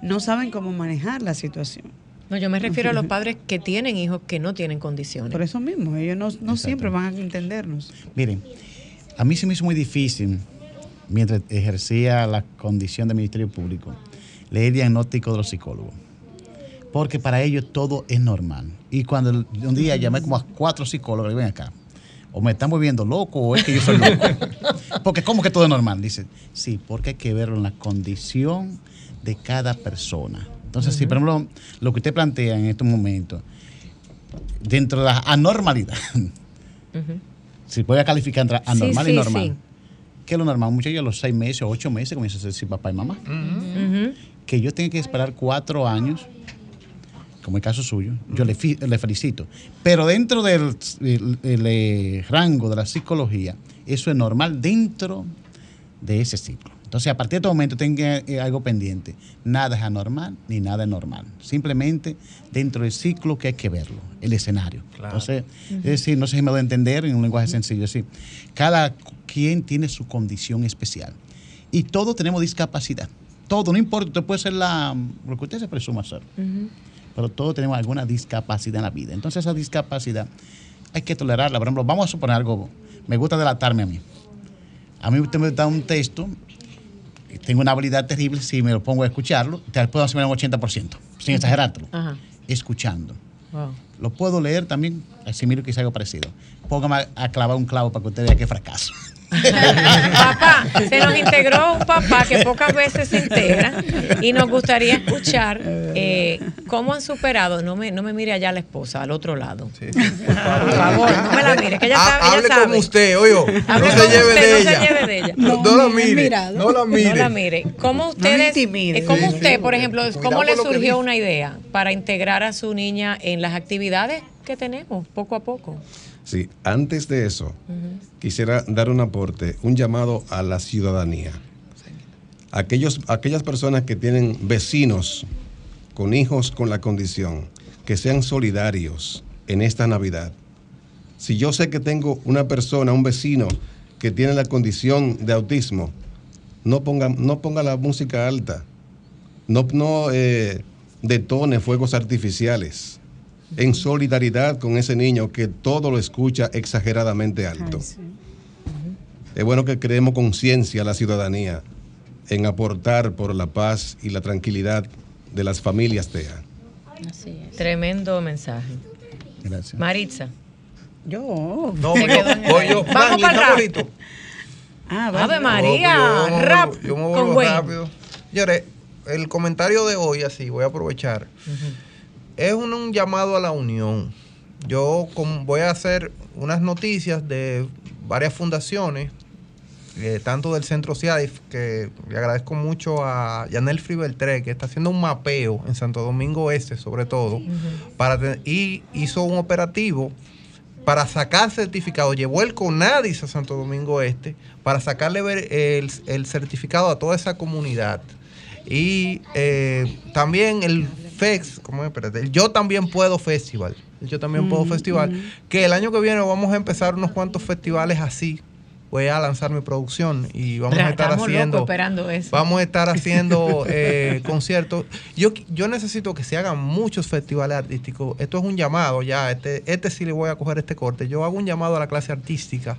no saben cómo manejar la situación. No, yo me refiero a los padres que tienen hijos que no tienen condiciones. Por eso mismo, ellos no, no siempre van a entendernos. Miren, a mí se me hizo muy difícil, mientras ejercía la condición de Ministerio Público, leer diagnóstico de los psicólogos. Porque para ellos todo es normal. Y cuando un día llamé como a cuatro psicólogos, y ven acá, o me están volviendo loco o es que yo soy loco. porque ¿cómo que todo es normal? Dice, sí, porque hay que verlo en la condición de cada persona. Entonces, si por ejemplo lo que usted plantea en estos momentos, dentro de la anormalidad, si puede calificar entre anormal y normal, ¿qué es lo normal? Muchos a los seis meses o ocho meses comienzan a ser papá y mamá. Que yo tenga que esperar cuatro años, como el caso suyo, yo le, le felicito. Pero dentro del eh, rango de la psicología, eso es normal dentro de ese ciclo. Entonces, a partir de este momento, tenga eh, algo pendiente. Nada es anormal ni nada es normal. Simplemente dentro del ciclo que hay que verlo, el escenario. Entonces, es decir, no sé si me voy a entender en un lenguaje sencillo. Es decir, cada quien tiene su condición especial. Y todos tenemos discapacidad. Todo, no importa, usted puede ser la, lo que usted se presuma ser. Pero todos tenemos alguna discapacidad en la vida. Entonces, esa discapacidad hay que tolerarla. Por ejemplo, vamos a suponer algo. Me gusta delatarme a mí. A mí usted me da un texto tengo una habilidad terrible, si me lo pongo a escucharlo, te puedo hacer un 80%, sin exagerarlo. Escuchando. Lo puedo leer también, así miro que es algo parecido. Póngame a, clavar un clavo para que usted vea qué fracaso. Papá, se nos integró un papá que pocas veces se integra y nos gustaría escuchar eh, cómo han superado. No me, no me mire allá la esposa, al otro lado. Por favor, no me la mire, que ella sabe. Hable como usted, oye. No se lleve de ella. No se lleve de ella. No, la mire. No la mire. No la mire. ¿Cómo ustedes, eh, cómo usted, por ejemplo, cómo le surgió una idea para integrar a su niña en las actividades que tenemos poco a poco? Sí, antes de eso, quisiera dar un aporte, un llamado a la ciudadanía. Aquellos, aquellas personas que tienen vecinos con hijos con la condición, que sean solidarios en esta Navidad. Si yo sé que tengo una persona, un vecino que tiene la condición de autismo, no ponga, no ponga la música alta, no, no eh, detone fuegos artificiales en solidaridad con ese niño que todo lo escucha exageradamente alto. Es bueno que creemos conciencia a la ciudadanía en aportar por la paz y la tranquilidad de las familias TEA. Así es. Tremendo mensaje. Gracias. Maritza. Yo. No, voy yo. Vamos para el rap. Ah, Ave María, rap. Yo me vuelvo rápido. Señores, el comentario de hoy, así, voy a aprovechar es un, llamado a la unión. Yo voy a hacer unas noticias de varias fundaciones, eh, tanto del Centro CIADIF, que le agradezco mucho a Yanel Fribeltré, que está haciendo un mapeo en Santo Domingo Este, sobre todo, para y hizo un operativo para sacar certificado, llevó el CONADIS a Santo Domingo Este para sacarle el, el certificado a toda esa comunidad. Y eh, también el FEX, ¿cómo es? el Yo También Puedo Festival. Yo También Puedo Festival. Que el año que viene vamos a empezar unos cuantos festivales así. Voy a lanzar mi producción y vamos a estar haciendo. Vamos a estar haciendo eh, conciertos. Yo, yo necesito que se hagan muchos festivales artísticos. Esto es un llamado ya. Este, este sí le voy a coger este corte. Yo hago un llamado a la clase artística.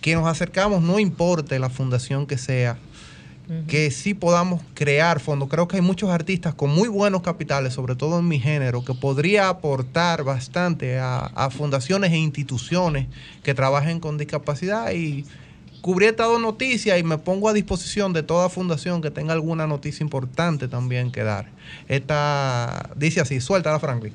Que nos acercamos, no importe la fundación que sea que sí podamos crear fondos. Creo que hay muchos artistas con muy buenos capitales, sobre todo en mi género, que podría aportar bastante a, fundaciones e instituciones que trabajen con discapacidad y cubrí esta dos noticias y me pongo a disposición de toda fundación que tenga alguna noticia importante también que dar. Esta dice así, suelta la Franklin.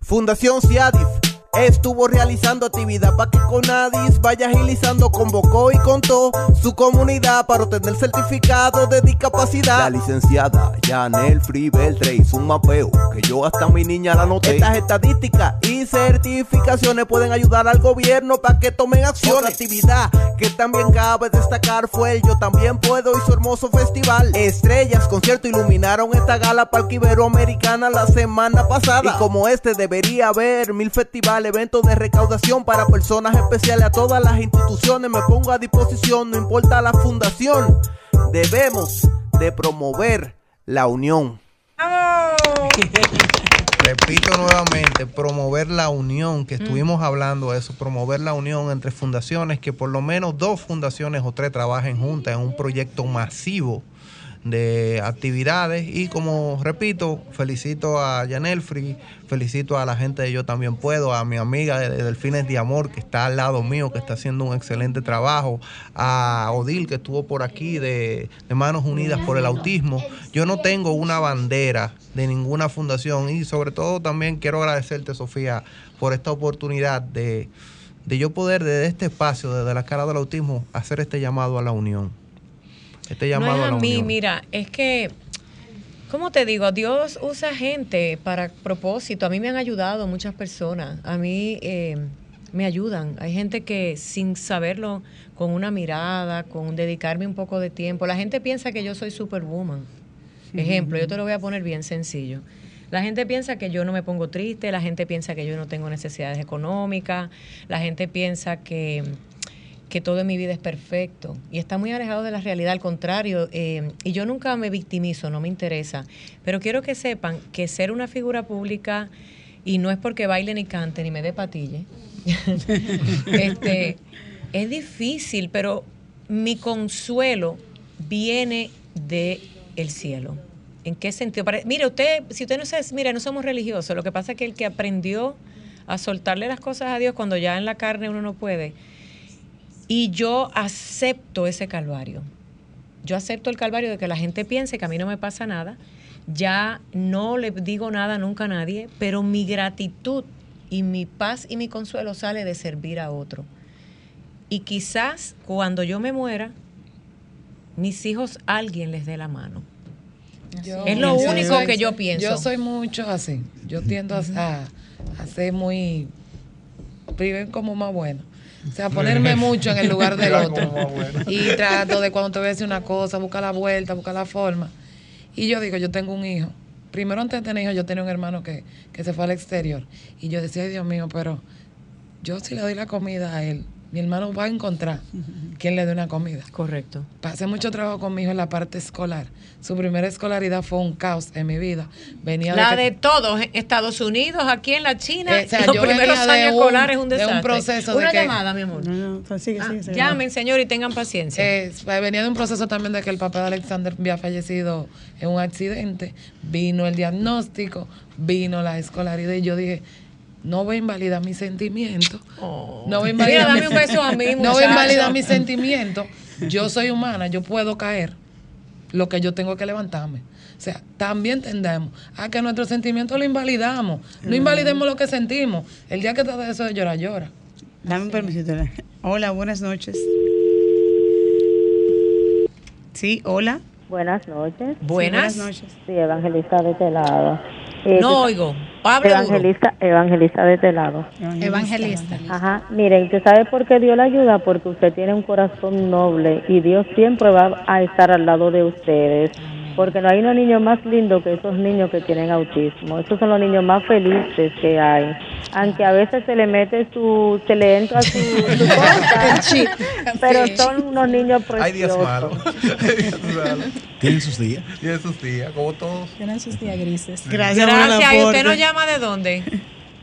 Fundación CIADIF estuvo realizando actividad para que Conadis vaya agilizando, convocó y contó su comunidad para obtener certificado de discapacidad. La licenciada Janel Free Beltre hizo un mapeo que yo hasta mi niña la noté. Estas estadísticas y certificaciones pueden ayudar al gobierno para que tomen acción. Otra actividad que también cabe destacar fue el Yo También Puedo y su hermoso festival. Estrellas, concierto iluminaron esta gala Parque Iberoamericana la semana pasada. Y como este debería haber mil festivales, eventos de recaudación para personas especiales a todas las instituciones. Me pongo a disposición, no importa la fundación. Debemos de promover la unión. Repito nuevamente, promover la unión, que estuvimos hablando de eso, promover la unión entre fundaciones, que por lo menos dos fundaciones o tres trabajen juntas en un proyecto masivo de actividades y como repito, felicito a Janelfri, felicito a la gente de Yo También Puedo, a mi amiga de Delfines de Amor que está al lado mío, que está haciendo un excelente trabajo, a Odil que estuvo por aquí de, de Manos Unidas por el Autismo. Yo no tengo una bandera de ninguna fundación y sobre todo también quiero agradecerte Sofía por esta oportunidad de, de yo poder desde este espacio, desde la cara del autismo, hacer este llamado a la unión este llamado no es a mí, unión. mira, es que, ¿cómo te digo? Dios usa gente para propósito. A mí me han ayudado muchas personas. A mí eh, me ayudan. Hay gente que sin saberlo, con una mirada, con dedicarme un poco de tiempo, la gente piensa que yo soy superwoman. Ejemplo, yo te lo voy a poner bien sencillo. La gente piensa que yo no me pongo triste, la gente piensa que yo no tengo necesidades económicas, la gente piensa que que todo en mi vida es perfecto y está muy alejado de la realidad, al contrario, eh, y yo nunca me victimizo, no me interesa, pero quiero que sepan que ser una figura pública, y no es porque baile ni cante ni me dé patille, este, es difícil, pero mi consuelo viene de el cielo. ¿En qué sentido? Pare- mire, usted, si usted no se, mira, no somos religiosos, lo que pasa es que el que aprendió a soltarle las cosas a Dios cuando ya en la carne uno no puede, y yo acepto ese calvario. Yo acepto el calvario de que la gente piense que a mí no me pasa nada. Ya no le digo nada nunca a nadie, pero mi gratitud y mi paz y mi consuelo sale de servir a otro. Y quizás cuando yo me muera, mis hijos alguien les dé la mano. Yo- es lo único soy- que yo pienso. Yo soy mucho así. Yo tiendo a, a- a ser muy. Primero como más bueno. O sea, ponerme mucho en el lugar del otro. Y trato de cuando te voy a decir una cosa, buscar la vuelta, buscar la forma. Y yo digo, yo tengo un hijo. Primero antes de tener hijos, yo tenía un hermano que, que se fue al exterior. Y yo decía, ay Dios mío, pero yo si le doy la comida a él, mi hermano va a encontrar quien le dé una comida. Correcto. Pasé mucho trabajo con mi hijo en la parte escolar. Su primera escolaridad fue un caos en mi vida. Venía La que- de todos, Estados Unidos, aquí en la China, Eh, o sea, los yo primeros venía de años escolares es un de un desastre. proceso de Una que- llamada, mi amor. Ah, llamen, señor, y tengan paciencia. Eh, venía de un proceso también de que el papá de Alexander había fallecido en un accidente. Vino el diagnóstico, vino la escolaridad y yo dije, no voy a invalidar mis sentimientos. No voy a Mira, invalidar dame mis- un beso a mí, No voy a muchacho. invalidar mis sentimientos. Yo soy humana, yo puedo caer. Lo que yo tengo que levantarme. O sea, también tendemos a que nuestros sentimientos lo invalidamos. No invalidemos lo que sentimos. El día que te da eso de llorar, llora. Dame un permisito. Hola, buenas noches. Sí, hola. Buenas noches. Buenas. Sí, buenas noches. Sí, evangelista de este lado. Eh, No tú- oigo. Hable duro. evangelista, evangelista de este lado. Evangelista. Ajá. Miren, ¿usted sabe por qué Dios le ayuda? Porque usted tiene un corazón noble y Dios siempre va a estar al lado de ustedes. Porque no hay unos niños más lindos que esos niños que tienen autismo. Esos son los niños más felices que hay. Aunque a veces se le mete su, se le entra su, su cosa, pero son unos niños Hay días preciosos. malos. Tienen sus días. Tienen sus días, como todos. Tienen sus días grises. Gracias, Gracias. ¿Y usted nos llama de dónde?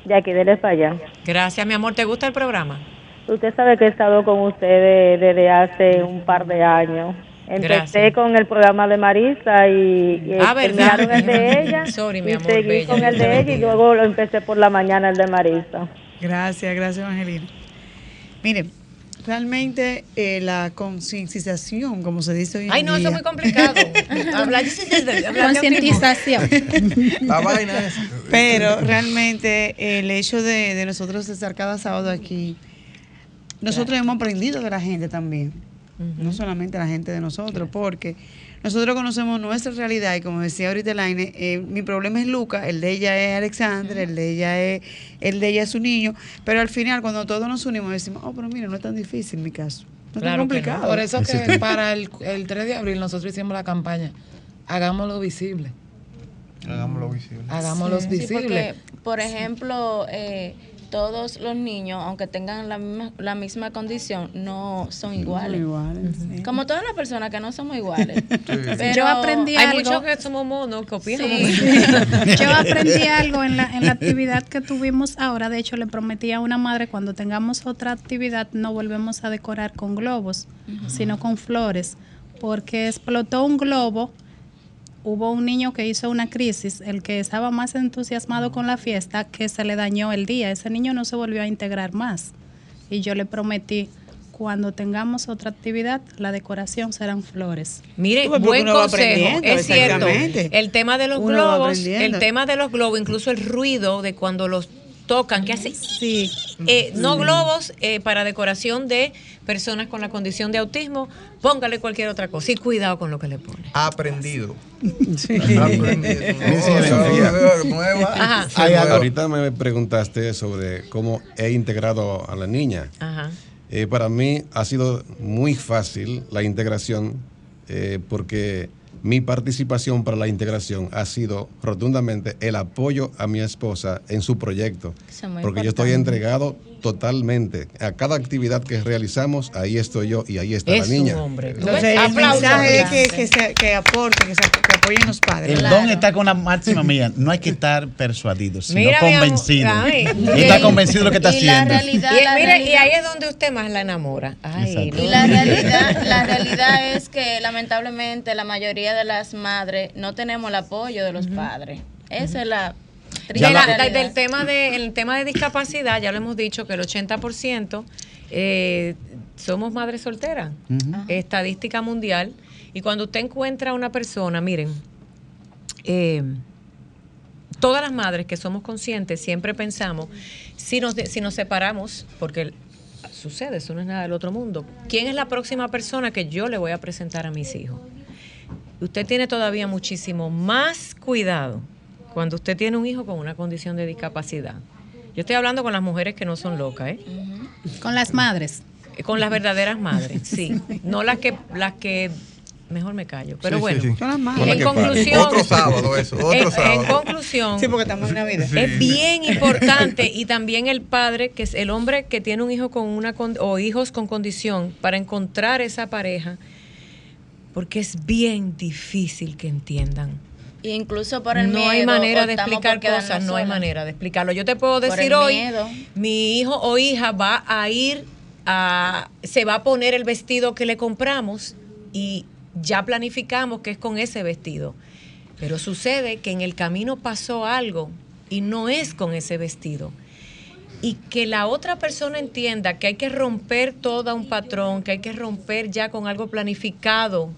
De aquí, dele para allá. Gracias, mi amor. ¿Te gusta el programa? Usted sabe que he estado con ustedes desde hace un par de años. Empecé Gracias. con el programa de Marisa y, y Ah, terminaron el de ella. Sorry, mi y amor, seguí bella, con el de ella y luego lo empecé por la mañana el de Marisa. Gracias, gracias, Evangelina. Miren, realmente eh, la concienciación, como se dice hoy en Ay, no, eso es muy complicado. Hablar Concientización. La vaina es, Pero realmente el hecho de, de nosotros estar cada sábado aquí, nosotros hemos aprendido de la gente también. No solamente la gente de nosotros, porque nosotros conocemos nuestra realidad y como decía ahorita Elaine, eh, mi problema es Luca, el de ella es Alexander, el de ella es el de ella es su niño, pero al final cuando todos nos unimos decimos, oh, pero mira, no es tan difícil mi caso. No es tan no. complicado. Por eso que para el, el 3 de abril nosotros hicimos la campaña, hagámoslo visible. Hagámoslo visible. Hagámoslo Sí, visible. porque, por ejemplo, eh, todos los niños, aunque tengan la misma, la misma condición, no son iguales. Como todas las personas que no somos iguales. Pero Yo aprendí Hay algo. muchos que somos monos que opinan. Yo aprendí algo en la, en la actividad que tuvimos ahora. De hecho, le prometí a una madre cuando tengamos otra actividad no volvemos a decorar con globos, sino con flores, porque explotó un globo. Hubo un niño que hizo una crisis, el que estaba más entusiasmado con la fiesta, que se le dañó el día. Ese niño no se volvió a integrar más. Y yo le prometí, cuando tengamos otra actividad, la decoración serán flores. Mire, buen uno va consejo, aprendiendo, es cierto. El tema de los Uno globos, el tema de los globos, incluso el ruido de cuando los tocan, que hace eh, no Sí. globos eh, para decoración de personas con la condición de autismo, póngale cualquier otra cosa y cuidado con lo que le pone. Aprendido. Hay algo- Ahorita me preguntaste sobre cómo he integrado a la niña. Ajá. Eh, para mí ha sido muy fácil la integración eh, porque mi participación para la integración ha sido rotundamente el apoyo a mi esposa en su proyecto. Porque yo estoy entregado totalmente. A cada actividad que realizamos, ahí estoy yo y ahí está Es la niña. un hombre. Entonces, el mensaje es que, que, se- que aporten, que, se- que apoyen los padres. El don está con la máxima mía. No hay que estar persuadido, sino Mira, convencido. Y está convencido de lo que está Y la haciendo. realidad- Y, la mire, y realidad- ahí es donde usted más la enamora. Ay, Y la realidad, la realidad es que lamentablemente la mayoría de las madres no tenemos el apoyo de los padres. Esa es la la- del tema de el tema de discapacidad, ya lo hemos dicho que el 80% eh, somos madres solteras. Estadística mundial. Y cuando usted encuentra a una persona, miren, eh, todas las madres que somos conscientes siempre pensamos, si nos, si nos separamos, porque sucede, eso no es nada del otro mundo, ¿quién es la próxima persona que yo le voy a presentar a mis hijos? Usted tiene todavía muchísimo más cuidado cuando usted tiene un hijo con una condición de discapacidad. Yo estoy hablando con las mujeres que no son locas, ¿eh? Con las madres. Con las verdaderas madres, sí. No las que, las que mejor me callo. Pero Sí, bueno, sí, sí. Son las madres. en conclusión. Otro sábado eso, otro en, en sábado. conclusión. Sí, porque estamos en Navidad. Es bien importante y también el padre, que es el hombre que tiene un hijo con una con- o hijos con condición, para encontrar esa pareja, porque es bien difícil que entiendan. Y incluso por el no miedo. hay manera de explicar cosas, no hay manera de explicarlo. Yo te puedo decir hoy, miedo. mi hijo o hija va a ir a, se va a poner el vestido que le compramos y ya planificamos que es con ese vestido. Pero sucede que en el camino pasó algo y no es con ese vestido. Y que la otra persona entienda que hay que romper todo un patrón, que hay que romper ya con algo planificado.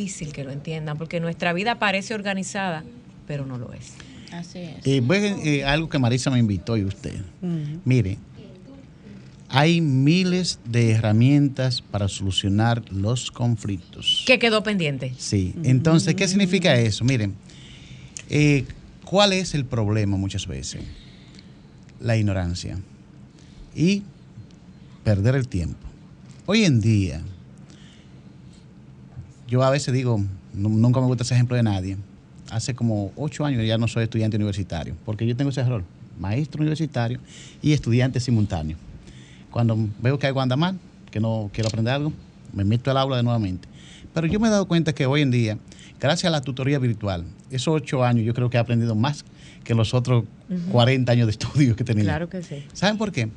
Difícil que lo entiendan, porque nuestra vida parece organizada, pero no lo es. Así es. Eh, voy a- eh, algo que Marisa me invitó y usted. Mire, hay miles de herramientas para solucionar los conflictos. ¿Qué quedó pendiente? Sí, entonces, ¿qué significa eso? Miren, eh, ¿cuál es el problema muchas veces? La ignorancia y perder el tiempo. Hoy en día, yo a veces digo, nu- nunca me gusta ese ejemplo de nadie. Hace como ocho años ya no soy estudiante universitario, porque yo tengo ese rol, maestro universitario y estudiante simultáneo. Cuando veo que algo anda mal, que no quiero aprender algo, me meto al aula de nuevamente. Pero yo me he dado cuenta que hoy en día, gracias a la tutoría virtual, esos ocho años yo creo que he aprendido más que los otros Ujú. 40 años de estudio que tenía. Claro que sí. ¿Saben por qué?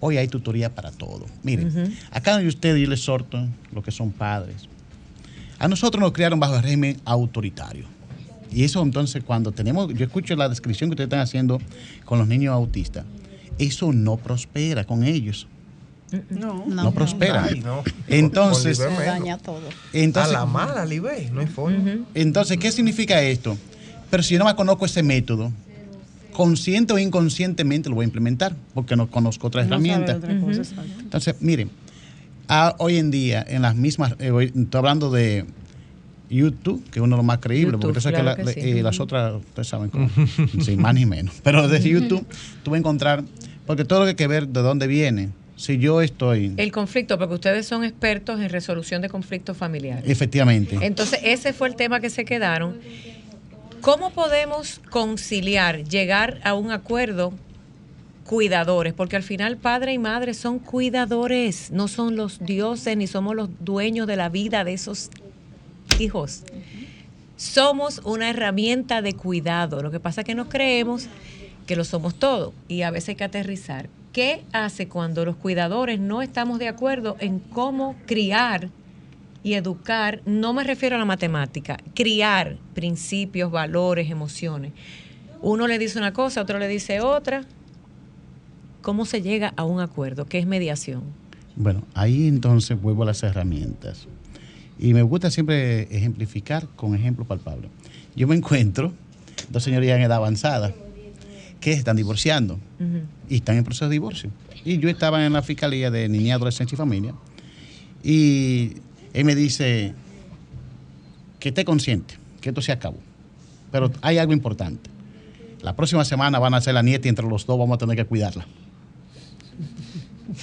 Hoy hay tutoría para todo. Miren, Ujú. a cada uno de ustedes yo les exhorto, los que son padres. A nosotros nos criaron bajo el régimen autoritario. Y eso entonces cuando tenemos, yo escucho la descripción que ustedes están haciendo con los niños autistas, eso no prospera con ellos. No, No, prospera. Ay, no. Entonces, Se daña todo. entonces, a la mala, Libe, no hay forma. entonces, ¿qué significa esto? Pero si yo no me conozco ese método, consciente o inconscientemente lo voy a implementar porque no conozco otra No herramienta. otra cosa. Entonces, miren, a- hoy en día, en las mismas, eh, hoy- estoy hablando de YouTube, que es uno de los más creíbles, porque tú sabes que, la- que sí. eh, las otras, ustedes saben cómo, sí, más ni menos. Pero desde YouTube, tú vas a encontrar, porque todo lo que hay que ver de dónde viene. Si yo estoy, El conflicto, porque ustedes son expertos en resolución de conflictos familiares. efectivamente, Entonces, ese fue el tema que se quedaron. ¿Cómo podemos conciliar, llegar a un acuerdo cuidadores? Porque al final padre y madre son cuidadores, no son los dioses ni somos los dueños de la vida de esos hijos. Somos una herramienta de cuidado. Lo que pasa es que nos creemos que lo somos todo y a veces hay que aterrizar. ¿Qué hace cuando los cuidadores no estamos de acuerdo en cómo criar y educar? No me refiero a la matemática, criar principios, valores, emociones. Uno le dice una cosa, otro le dice otra. ¿Cómo se llega a un acuerdo? ¿Qué es mediación? bueno, ahí entonces vuelvo a las herramientas. Y me gusta siempre ejemplificar con ejemplos palpables. Yo me encuentro dos señores ya en edad avanzada que están divorciando y están en proceso de divorcio. Y yo estaba en la Fiscalía de Niñez, Adolescencia y Familia y él me dice que esté consciente, que esto se acabó. Pero hay algo importante. La próxima semana van a hacer la nieta y entre los dos vamos a tener que cuidarla.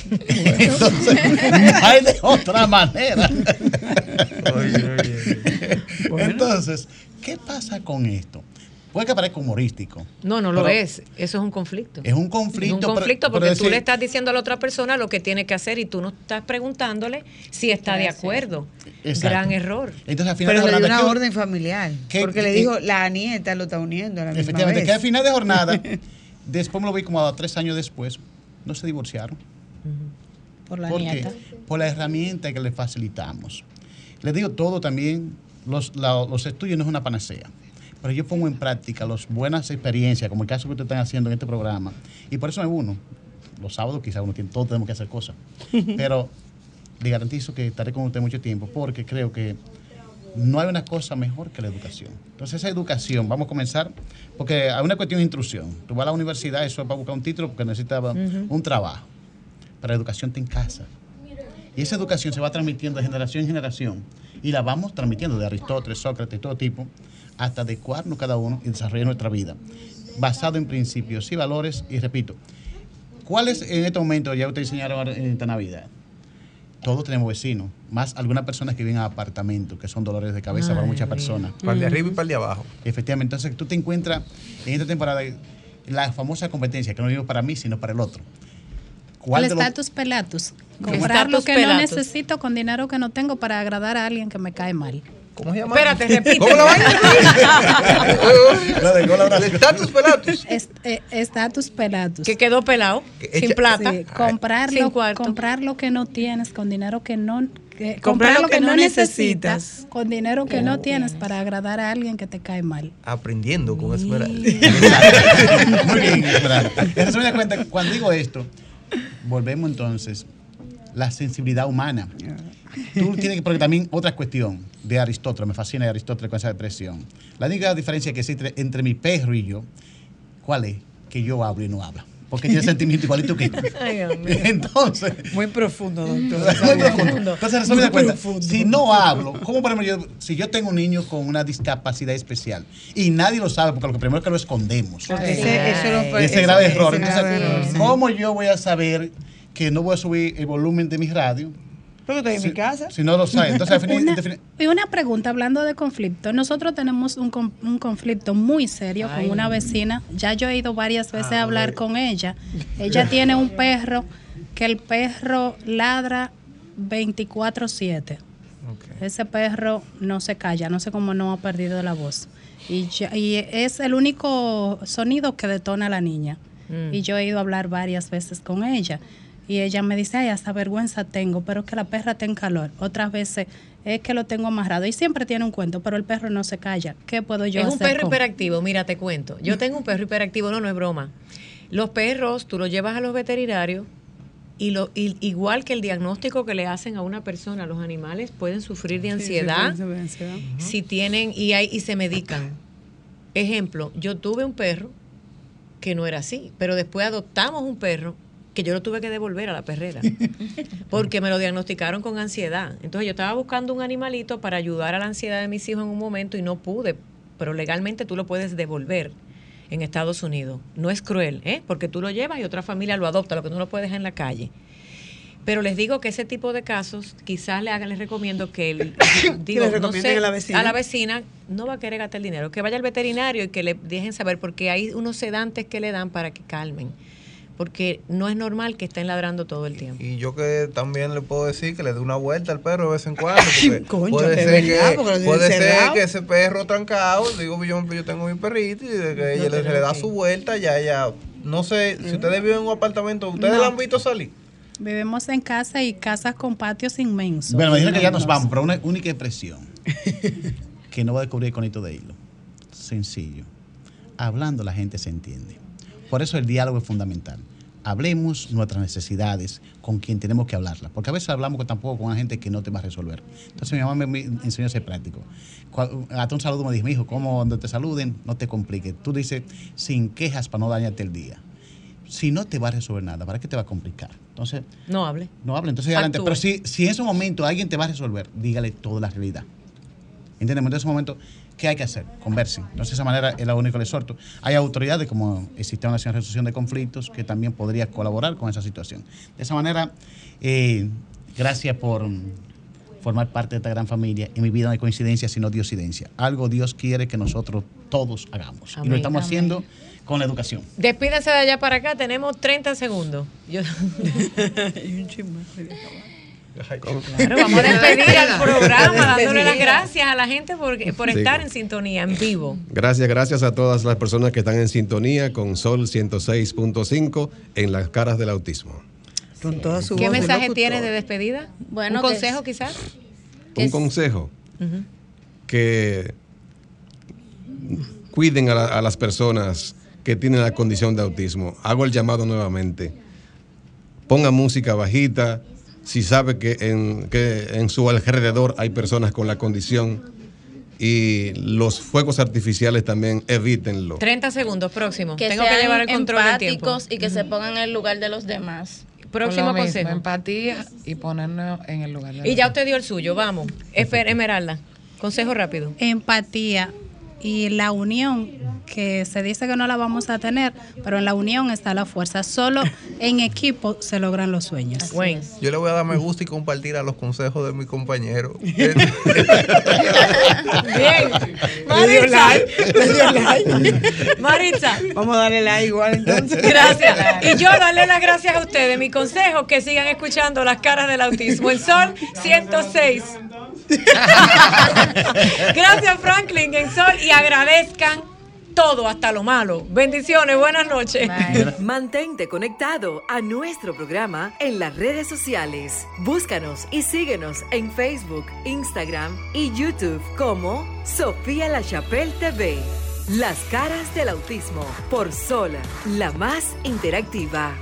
Entonces, no hay de otra manera. Entonces, ¿qué pasa con esto? Puede que parezca humorístico. No, no lo Pero es. Eso es un conflicto. Es un conflicto. Es un pero- conflicto pero porque tú decir- le estás diciendo a la otra persona lo que tiene que hacer y tú no estás preguntándole si está de acuerdo. Exacto. Gran error. Entonces, al final Pero de le dio una ¿qué- orden familiar. ¿Qué- porque le dijo, la nieta lo está uniendo a la misma Efectivamente, vez. que al final de jornada, después me lo vi como a tres años después, no se divorciaron. Por la ¿Por qué? Por la herramienta que le facilitamos. Les digo todo también, los, la- los estudios no es una panacea. Pero yo pongo en práctica las buenas experiencias, como el caso que ustedes están haciendo en este programa. Y por eso me uno. Los sábados quizás uno tiene, todos tenemos que hacer cosas. Pero le garantizo que estaré con usted mucho tiempo porque creo que no hay una cosa mejor que la educación. Entonces esa educación, vamos a comenzar, porque hay una cuestión de instrucción. Tú vas a la universidad, eso es para buscar un título porque necesitas Ujú. un trabajo. Pero la educación está en casa. Y esa educación se va transmitiendo de generación en generación. Y la vamos transmitiendo de Aristóteles, Sócrates, todo tipo, hasta adecuarnos cada uno y desarrollar nuestra vida. Basado en principios y valores. Y repito, ¿cuáles en este momento ya ustedes enseñaron ahora en esta Navidad? Todos tenemos vecinos, más algunas personas que viven en apartamentos, que son dolores de cabeza para muchas personas. Par de arriba y par de abajo. Efectivamente, entonces tú te encuentras en esta temporada la famosa competencia, que no digo para mí, sino para el otro. ¿Cuál El de los- estatus pelatus. ¿Qué Comprar lo estatus que pelatus? no necesito con dinero que no tengo para agradar a alguien que me cae mal. ¿Cómo se llama? Espérate, repite. ¿Cómo la vaina? El estatus pelatus. Estatus pelatus. Que quedó pelado, sin plata. Sí, Sin cuarto. comprar lo que no tienes con dinero que no que- Comprar lo que no necesitas. con dinero que no tienes para agradar a alguien que te cae mal. Aprendiendo con Esmeralda. Muy bien, Esmeralda. En resumen de cuentas, cuando digo esto, volvemos entonces la sensibilidad humana. Tú tienes que, porque también otra cuestión de Aristóteles, me fascina Aristóteles con esa depresión. La única diferencia que existe entre mi perro y yo, ¿cuál es? Que yo hablo y no habla. Porque tiene sentimiento igualito que yo. Entonces. Muy profundo, doctor. Muy profundo. Entonces, resumen de cuentas, profundo. si no hablo, ¿cómo por ejemplo yo, si yo tengo un niño con una discapacidad especial y nadie lo sabe, porque lo primero es que lo escondemos. Ese- lo- ese ese- grave ese error. grave Entonces, error, sí. ¿cómo yo voy a saber que no voy a subir el volumen de mi radio? Porque estoy en si, mi casa. Si no lo sabe. Entonces, Una, y una pregunta, hablando de conflicto. Nosotros tenemos un, un conflicto muy serio Ay. con una vecina. Ya yo he ido varias veces Ah, a hablar con ella. Ella tiene un perro que el perro ladra 24/7. Ese perro no se calla, no sé cómo no ha perdido la voz. Y, ya- y es el único sonido que detona a la niña. Mm. Y yo he ido a hablar varias veces con ella. Y ella me dice, ay, hasta vergüenza tengo, pero es que la perra está en calor. Otras veces es que lo tengo amarrado. Y siempre tiene un cuento, pero el perro no se calla. ¿Qué puedo yo es un hacer? perro con- hiperactivo, mira, te cuento. Yo tengo un perro hiperactivo, no, no es broma. Los perros, tú los llevas a los veterinarios y, lo, y- igual que el diagnóstico que le hacen a una persona, los animales pueden sufrir de Sí, sí, ansiedad pueden sufrir de ansiedad. si tienen y, hay, y se medican. Ejemplo, yo tuve un perro que no era así, pero después adoptamos un perro que yo lo tuve que devolver a la perrera porque me lo diagnosticaron con ansiedad. Entonces yo estaba buscando un animalito para ayudar a la ansiedad de mis hijos en un momento y no pude, pero legalmente tú lo puedes devolver en Estados Unidos. No es cruel, ¿eh? porque tú lo llevas y otra familia lo adopta, lo que tú no lo puedes dejar en la calle. Pero les digo que ese tipo de casos, quizás le hagan, les recomiendo que, el, digo, no sé, a la vecina. a la vecina no va a querer gastar el dinero, que vaya al veterinario y que le dejen saber, porque hay unos sedantes que le dan para que calmen, porque no es normal que estén ladrando todo el tiempo. Y yo que también le puedo decir que le dé una vuelta al perro de vez en cuando. Porque Concho, puede de ser, verdad, que, porque puede ser que ese perro trancado, digo yo, yo tengo mi perrito y de que ella le, se le da su vuelta, ya, ya. No sé, si ustedes viven en un apartamento, ¿ustedes No. la han visto salir? Vivimos en casa y casas con patios inmensos. Bueno, me dijeron que ya nos vamos, pero una única expresión que no va a descubrir el conito de hilo. Sencillo. Hablando la gente se entiende. Por eso el diálogo es fundamental. Hablemos nuestras necesidades con quien tenemos que hablarlas. Porque a veces hablamos con- tampoco con una gente que no te va a resolver. Entonces mi mamá me, me enseñó a ser práctico. Hasta un saludo me dijo, mi hijo, como cuando te saluden, no te compliques. Tú dices sin quejas para no dañarte el día. Si no te va a resolver nada, ¿para qué te va a complicar? Entonces, No hable. no hable, entonces adelante. Pero si, si en ese momento alguien te va a resolver, dígale toda la realidad. ¿Entendemos? En ese momento, ¿qué hay que hacer? Conversen. Entonces, de esa manera es la única que le suelto. Hay autoridades como el Sistema Nacional de Resolución de Conflictos que también podría colaborar con esa situación. De esa manera, eh, gracias por formar parte de esta gran familia. En mi vida no hay coincidencia, sino diosidencia. Algo Dios quiere que nosotros todos hagamos. y lo estamos Amén. haciendo con la educación. Despídense de allá para acá, tenemos 30 segundos. Yo- Claro, vamos a despedir al programa, dándole las gracias a la gente por, por Sí. estar en sintonía, en vivo. Gracias, gracias a todas las personas que están en sintonía con Sol 106.5 en las caras del autismo. Con toda su ¿Qué voz de mensaje locutor. tienes de despedida? Bueno, ¿Un consejo quizás? Un consejo que cuiden a, la- a las personas que tienen la condición de autismo. Hago el llamado nuevamente. Ponga música bajita. Si sabe que en, que en su alrededor hay personas con la condición y los fuegos artificiales también evítenlo. 30 segundos, próximo. Que Tengo sean que llevar el control del tiempo. empáticos y que se pongan en el lugar de los demás. Próximo Por lo mismo, consejo. Empatía y ponernos en el lugar de Y ya usted dio el suyo, vamos. Esmeralda, consejo rápido. Empatía y la unión, que se dice que no la vamos a tener, pero en la unión está la fuerza. Solo en equipo se logran los sueños. Yo le voy a dar me gusta y compartir a los consejos de mi compañero. Bien. Le dio like, le dio like. Maritza. Vamos a darle like igual entonces. Gracias. Y yo darle las gracias a ustedes. Mi consejo, que sigan escuchando las caras del autismo. El Sol 106. Gracias Franklin en Sol y agradezcan todo, hasta lo malo. Bendiciones, buenas noches. Mantente conectado a nuestro programa en las redes sociales. Búscanos y síguenos en Facebook, Instagram y YouTube como Sofía La Chapelle TV. Las caras del autismo por Sol, la más interactiva.